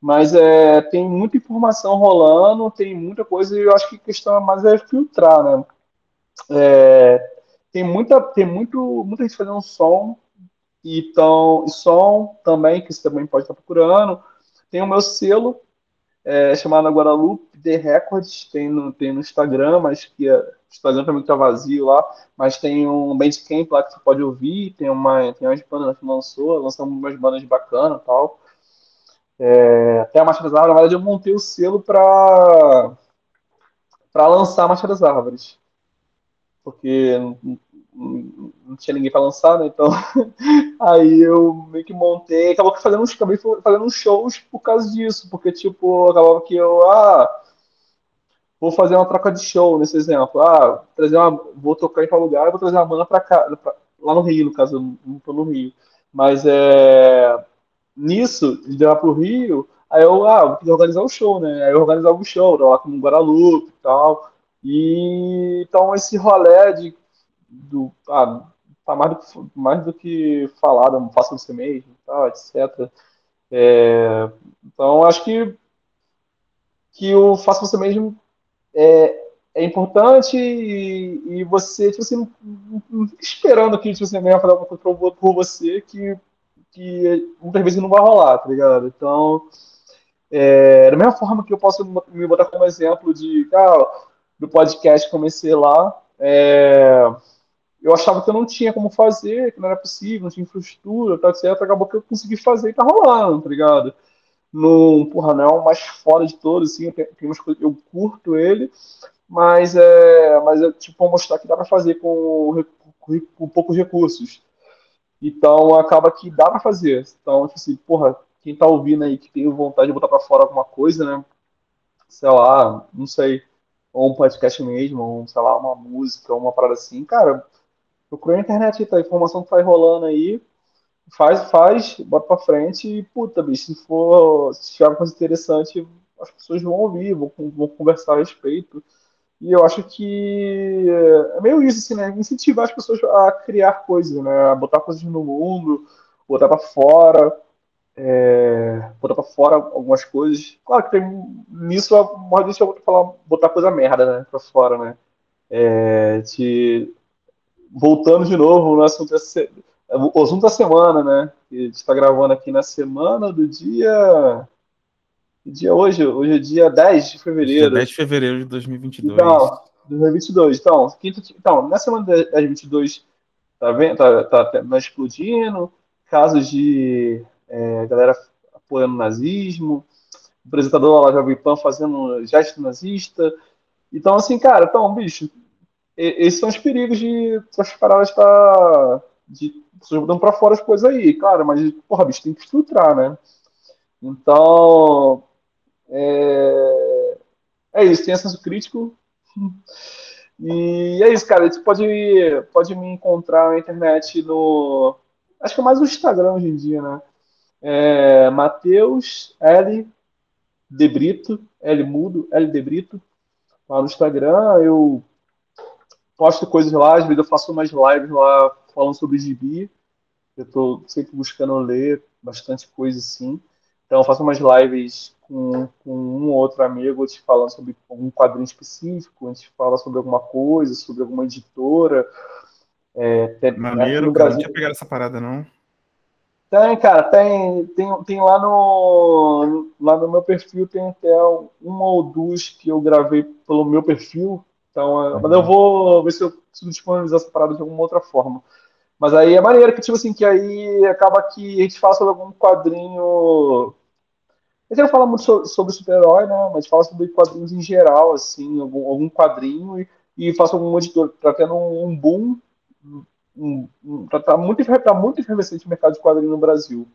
Mas é, tem muita informação rolando, tem muita coisa, e eu acho que a questão mais é filtrar, né? É, tem muita, tem muito, muita gente fazendo som então, e som também, que você também pode estar procurando. Tem o meu selo, é, chamado Guadalupe The Records, tem no, tem no Instagram, mas que é, o Instagram também está vazio lá, mas tem um Bandcamp lá que você pode ouvir, tem uma tem umas bandas que lançou, lançamos umas bandas bacanas e tal. É, até a Marcha das Árvores, na verdade eu montei o selo para para lançar a Marcha das Árvores. Porque não tinha ninguém para lançar, né? Então, aí eu meio que montei, acabou que fazendo acabei fazendo uns shows por causa disso, porque, tipo, acabava que eu, ah, vou fazer uma troca de show, nesse exemplo, ah, trazer uma, vou tocar em tal lugar, vou trazer uma banda para cá, pra, lá no Rio, no caso, eu não tô no Rio, mas é, nisso, de levar pro Rio, aí eu, ah, vou organizar o show, né? Aí eu organizava o show, lá com o e tal, e então esse rolê de do ah, tá mais do, mais do que falado, faça você mesmo, tal, etc. É, então acho que que o faça você mesmo é, é importante e, e, você tipo assim, esperando que tipo, você venha fazer alguma coisa por, você que, que muitas vezes não vai rolar, tá ligado? Então, é, da mesma forma que eu posso me botar como exemplo de, ah, do podcast comecei lá, é, eu achava que eu não tinha como fazer, que não era possível, não tinha infraestrutura, tá, etc. Acabou que eu consegui fazer e tá rolando, tá ligado? No, porra, não é o mais fora de todos, assim, tem, tem umas coisas, eu curto ele, mas é, mas é tipo, mostrar que dá pra fazer com, com, com poucos recursos. Então acaba que dá para fazer. Então, tipo assim, porra, quem tá ouvindo aí que tem vontade de botar para fora alguma coisa, né? Sei lá, não sei, ou um podcast mesmo, ou sei lá, uma música, uma parada assim, cara, procura na internet, tá? A informação que tá rolando aí, faz, faz, bota pra frente e, puta, bicho, se for, se tiver uma coisa interessante, as pessoas vão ouvir, vão, vão conversar a respeito. E eu acho que é meio isso, assim, né? Incentivar as pessoas a criar coisas, né? A botar coisas no mundo, botar para fora, é... botar para fora algumas coisas. Claro que tem nisso a maior eu falar, botar coisa merda, né? Para fora, né? É... Voltando de novo no assunto, o assunto da semana, né? A gente está gravando aqui na semana do dia que dia é hoje? Hoje é dia 10 de fevereiro. Dia 10 de fevereiro de 2022. Então, 2022. Então, quinto, então na semana de 2022, tá vendo? Tá, tá, tá explodindo, casos de é, galera apoiando o nazismo, o apresentador lá Jovem Pan fazendo gesto nazista. Então, assim, cara, então, bicho, esses são os perigos de essas paradas estar. De pessoas dando pra fora as coisas aí, claro, mas, porra, bicho, tem que filtrar, né? Então, é, é isso, tem senso crítico. E é isso, cara. Você pode, pode me encontrar na internet no. Acho que é mais o Instagram hoje em dia, né? É, Matheus L. Debrito, L mudo, L Debrito. Lá no Instagram eu posto coisas lá, às vezes eu faço umas lives lá falando sobre gibi. Eu tô sempre buscando ler bastante coisa assim. Então eu faço umas lives com, com um ou outro amigo te falando sobre um quadrinho específico, a gente fala sobre alguma coisa, sobre alguma editora. É, tem, Maneiro, cara, não tinha pegado essa parada, não. Tem, cara, tem, tem, tem lá no lá no meu perfil tem até uma ou duas que eu gravei pelo meu perfil. Então, uhum. mas eu vou ver se eu consigo disponibilizar essa parada de alguma outra forma. Mas aí é maneiro que, tipo assim, que aí acaba que a gente fala sobre algum quadrinho a gente não fala muito sobre, sobre super-herói, né? Mas fala sobre quadrinhos em geral, assim, algum, algum quadrinho e, e faço algum editor. Tá tendo um, boom, um, um, tá, tá, muito, tá muito efervescente o mercado de quadrinho no Brasil.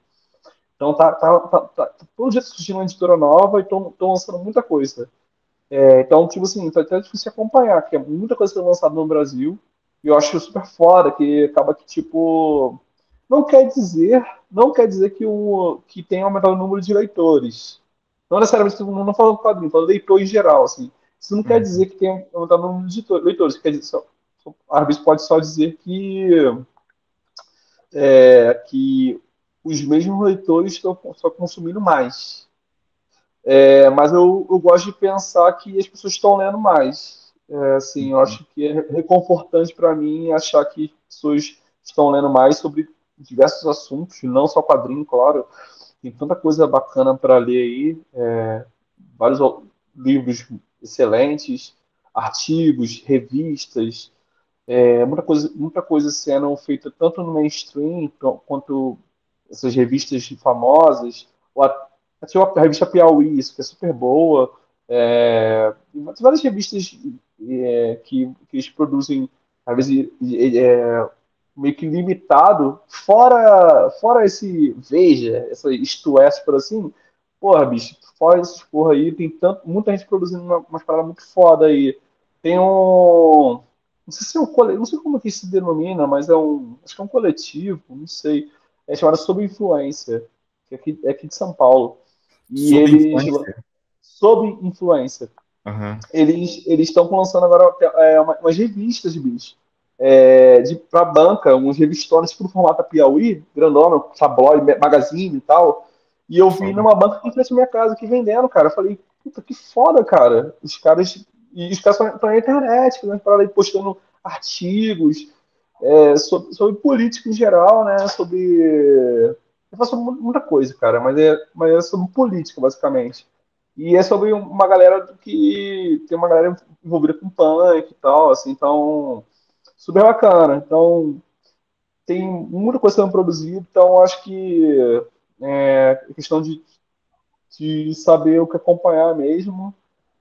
Então tá, tá, tá, tá todo dia surgindo uma editora nova e estão lançando muita coisa. É, então, tipo assim, tá até difícil acompanhar, porque é muita coisa sendo lançada no Brasil. E eu acho super foda, que acaba que, tipo, não quer dizer, não quer dizer que, o, que tenha aumentado o número de leitores. Não necessariamente, não, não falo quadrinho, falo leitor em geral, assim. Isso não quer uhum. dizer que tenha aumentado o número de leitores, quer dizer, só, às vezes pode só dizer que, é, que os mesmos leitores estão só consumindo mais. É, mas eu, eu, gosto de pensar que as pessoas estão lendo mais. É, assim, eu acho que é reconfortante para mim achar que as pessoas estão lendo mais sobre diversos assuntos, não só quadrinho, claro. Tem tanta coisa bacana para ler aí, é, vários livros excelentes, artigos, revistas, é, muita coisa, muita coisa sendo feita tanto no mainstream quanto essas revistas famosas, ou a, a revista Piauí, isso que é super boa, é, várias revistas é, que, que eles produzem, às vezes, é, meio que limitado, fora fora esse Veja, essa isto é, por assim, porra, bicho, fora esses porra aí, tem tanto, muita gente produzindo uma, umas paradas muito foda aí. Tem um. Não sei se é um não sei como que se denomina, mas é um. Acho que é um coletivo, não sei. É chamado Sob Influência, que é aqui, é aqui de São Paulo. E sob eles. Influência. Sob influência. Uhum. Eles estão lançando agora é, umas revistas, bicho é, de para banca, uns revistones tipo formato Piauí, grandona, tabloide, magazine e tal. E eu vi numa banca que frente à minha casa aqui vendendo, cara. Eu falei, puta, que foda, cara. Os caras. E os caras estão na internet, né, para postando artigos é, sobre, sobre, política em geral, né? Sobre. Eu faço muita coisa, cara, mas é, mas é sobre política, basicamente. E é sobre uma galera que. Tem uma galera envolvida com punk e tal, assim, então super bacana. Então, tem muita coisa sendo produzida, então acho que é questão de, de saber o que acompanhar mesmo.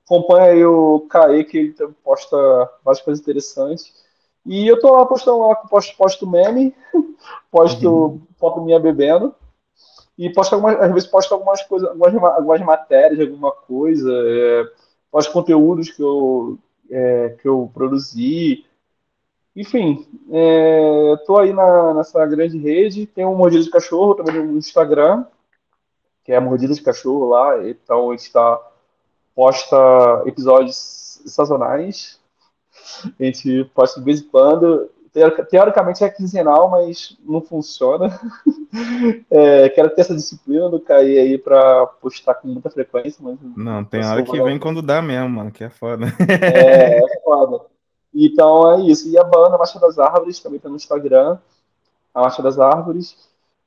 Acompanha aí o Caê, que ele posta várias coisas interessantes. E eu tô lá postando lá, posto, posto meme, posto uhum. foto minha bebendo. E posto algumas, às vezes posto algumas coisas, algumas, algumas matérias, alguma coisa, é, posto conteúdos que eu, é, que eu produzi. Enfim, é, tô aí na, nessa grande rede. Tem um Mordida de Cachorro também no Instagram, que é Mordida de Cachorro lá. Então a gente tá, posta episódios sazonais. A gente posta de vez em quando. Teoricamente é quinzenal, mas não funciona. É, quero ter essa disciplina do cair aí pra postar com muita frequência. Mas não, tem hora que vem quando dá mesmo, mano, que é foda. É, é foda. Então é isso. E a banda Marcha das Árvores também tá no Instagram. A Marcha das Árvores.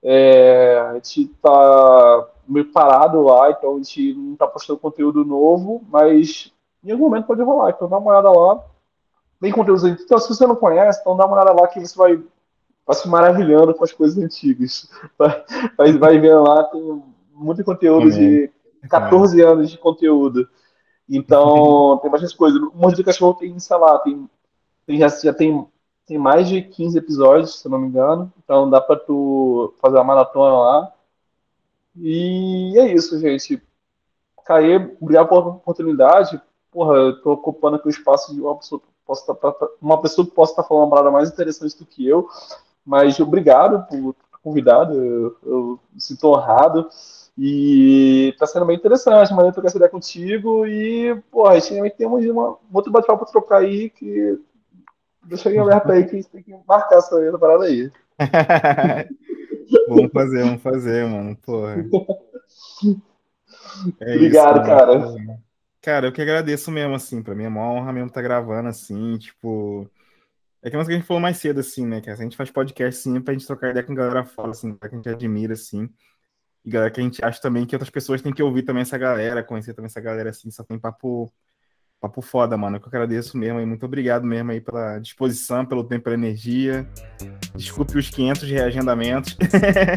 É, a gente tá meio parado lá, então a gente não tá postando conteúdo novo, mas em algum momento pode rolar. Então dá uma olhada lá tem conteúdos Então, se você não conhece, então dá uma olhada lá que você vai, vai se maravilhando com as coisas antigas. Vai, vai, vendo lá, tem muito conteúdo de 14 anos de conteúdo. Então, tem bastante coisa. O de Cachorro tem, sei lá, tem, tem, já, já tem, tem mais de 15 episódios, se não me engano. Então dá pra tu fazer uma maratona lá. E é isso, gente. Caê, obrigado pela oportunidade. Porra, eu tô ocupando aqui o espaço de uma pessoa posso estar, tá, tá, uma pessoa que possa estar falando uma parada mais interessante do que eu, mas obrigado por ter convidado, eu, eu me sinto honrado. E tá sendo bem interessante, maneiro trocar essa ideia contigo. E, pô, a gente temos uma, um outro bate-papo pra trocar aí que deixa aí aberto aí que a gente tem que marcar essa, essa parada aí. vamos fazer, vamos fazer, mano. Porra. É Obrigado, isso, cara. Cara, eu que agradeço mesmo, assim, pra mim é uma honra mesmo estar tá gravando, assim, tipo... É que a gente falou mais cedo, assim, né, que a gente faz podcast, sim, pra gente trocar ideia com a galera fora, assim, que a gente admira, assim, e galera que a gente acha também que outras pessoas têm que ouvir também essa galera, conhecer também essa galera, assim, só tem papo, papo foda, mano, que eu agradeço mesmo, e muito obrigado mesmo aí pela disposição, pelo tempo, pela energia, desculpe os 500 reagendamentos,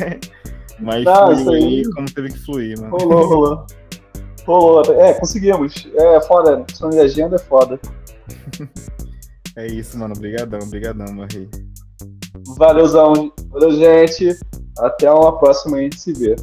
mas Não, fluiu aí como teve que fluir, mano. Rolou, rolou. Pô, é, conseguimos. É foda, questão de agenda é foda. é isso, mano. Obrigadão, obrigadão, meu rei. Valeuzão. Valeu, gente. Até uma próxima a gente se vê.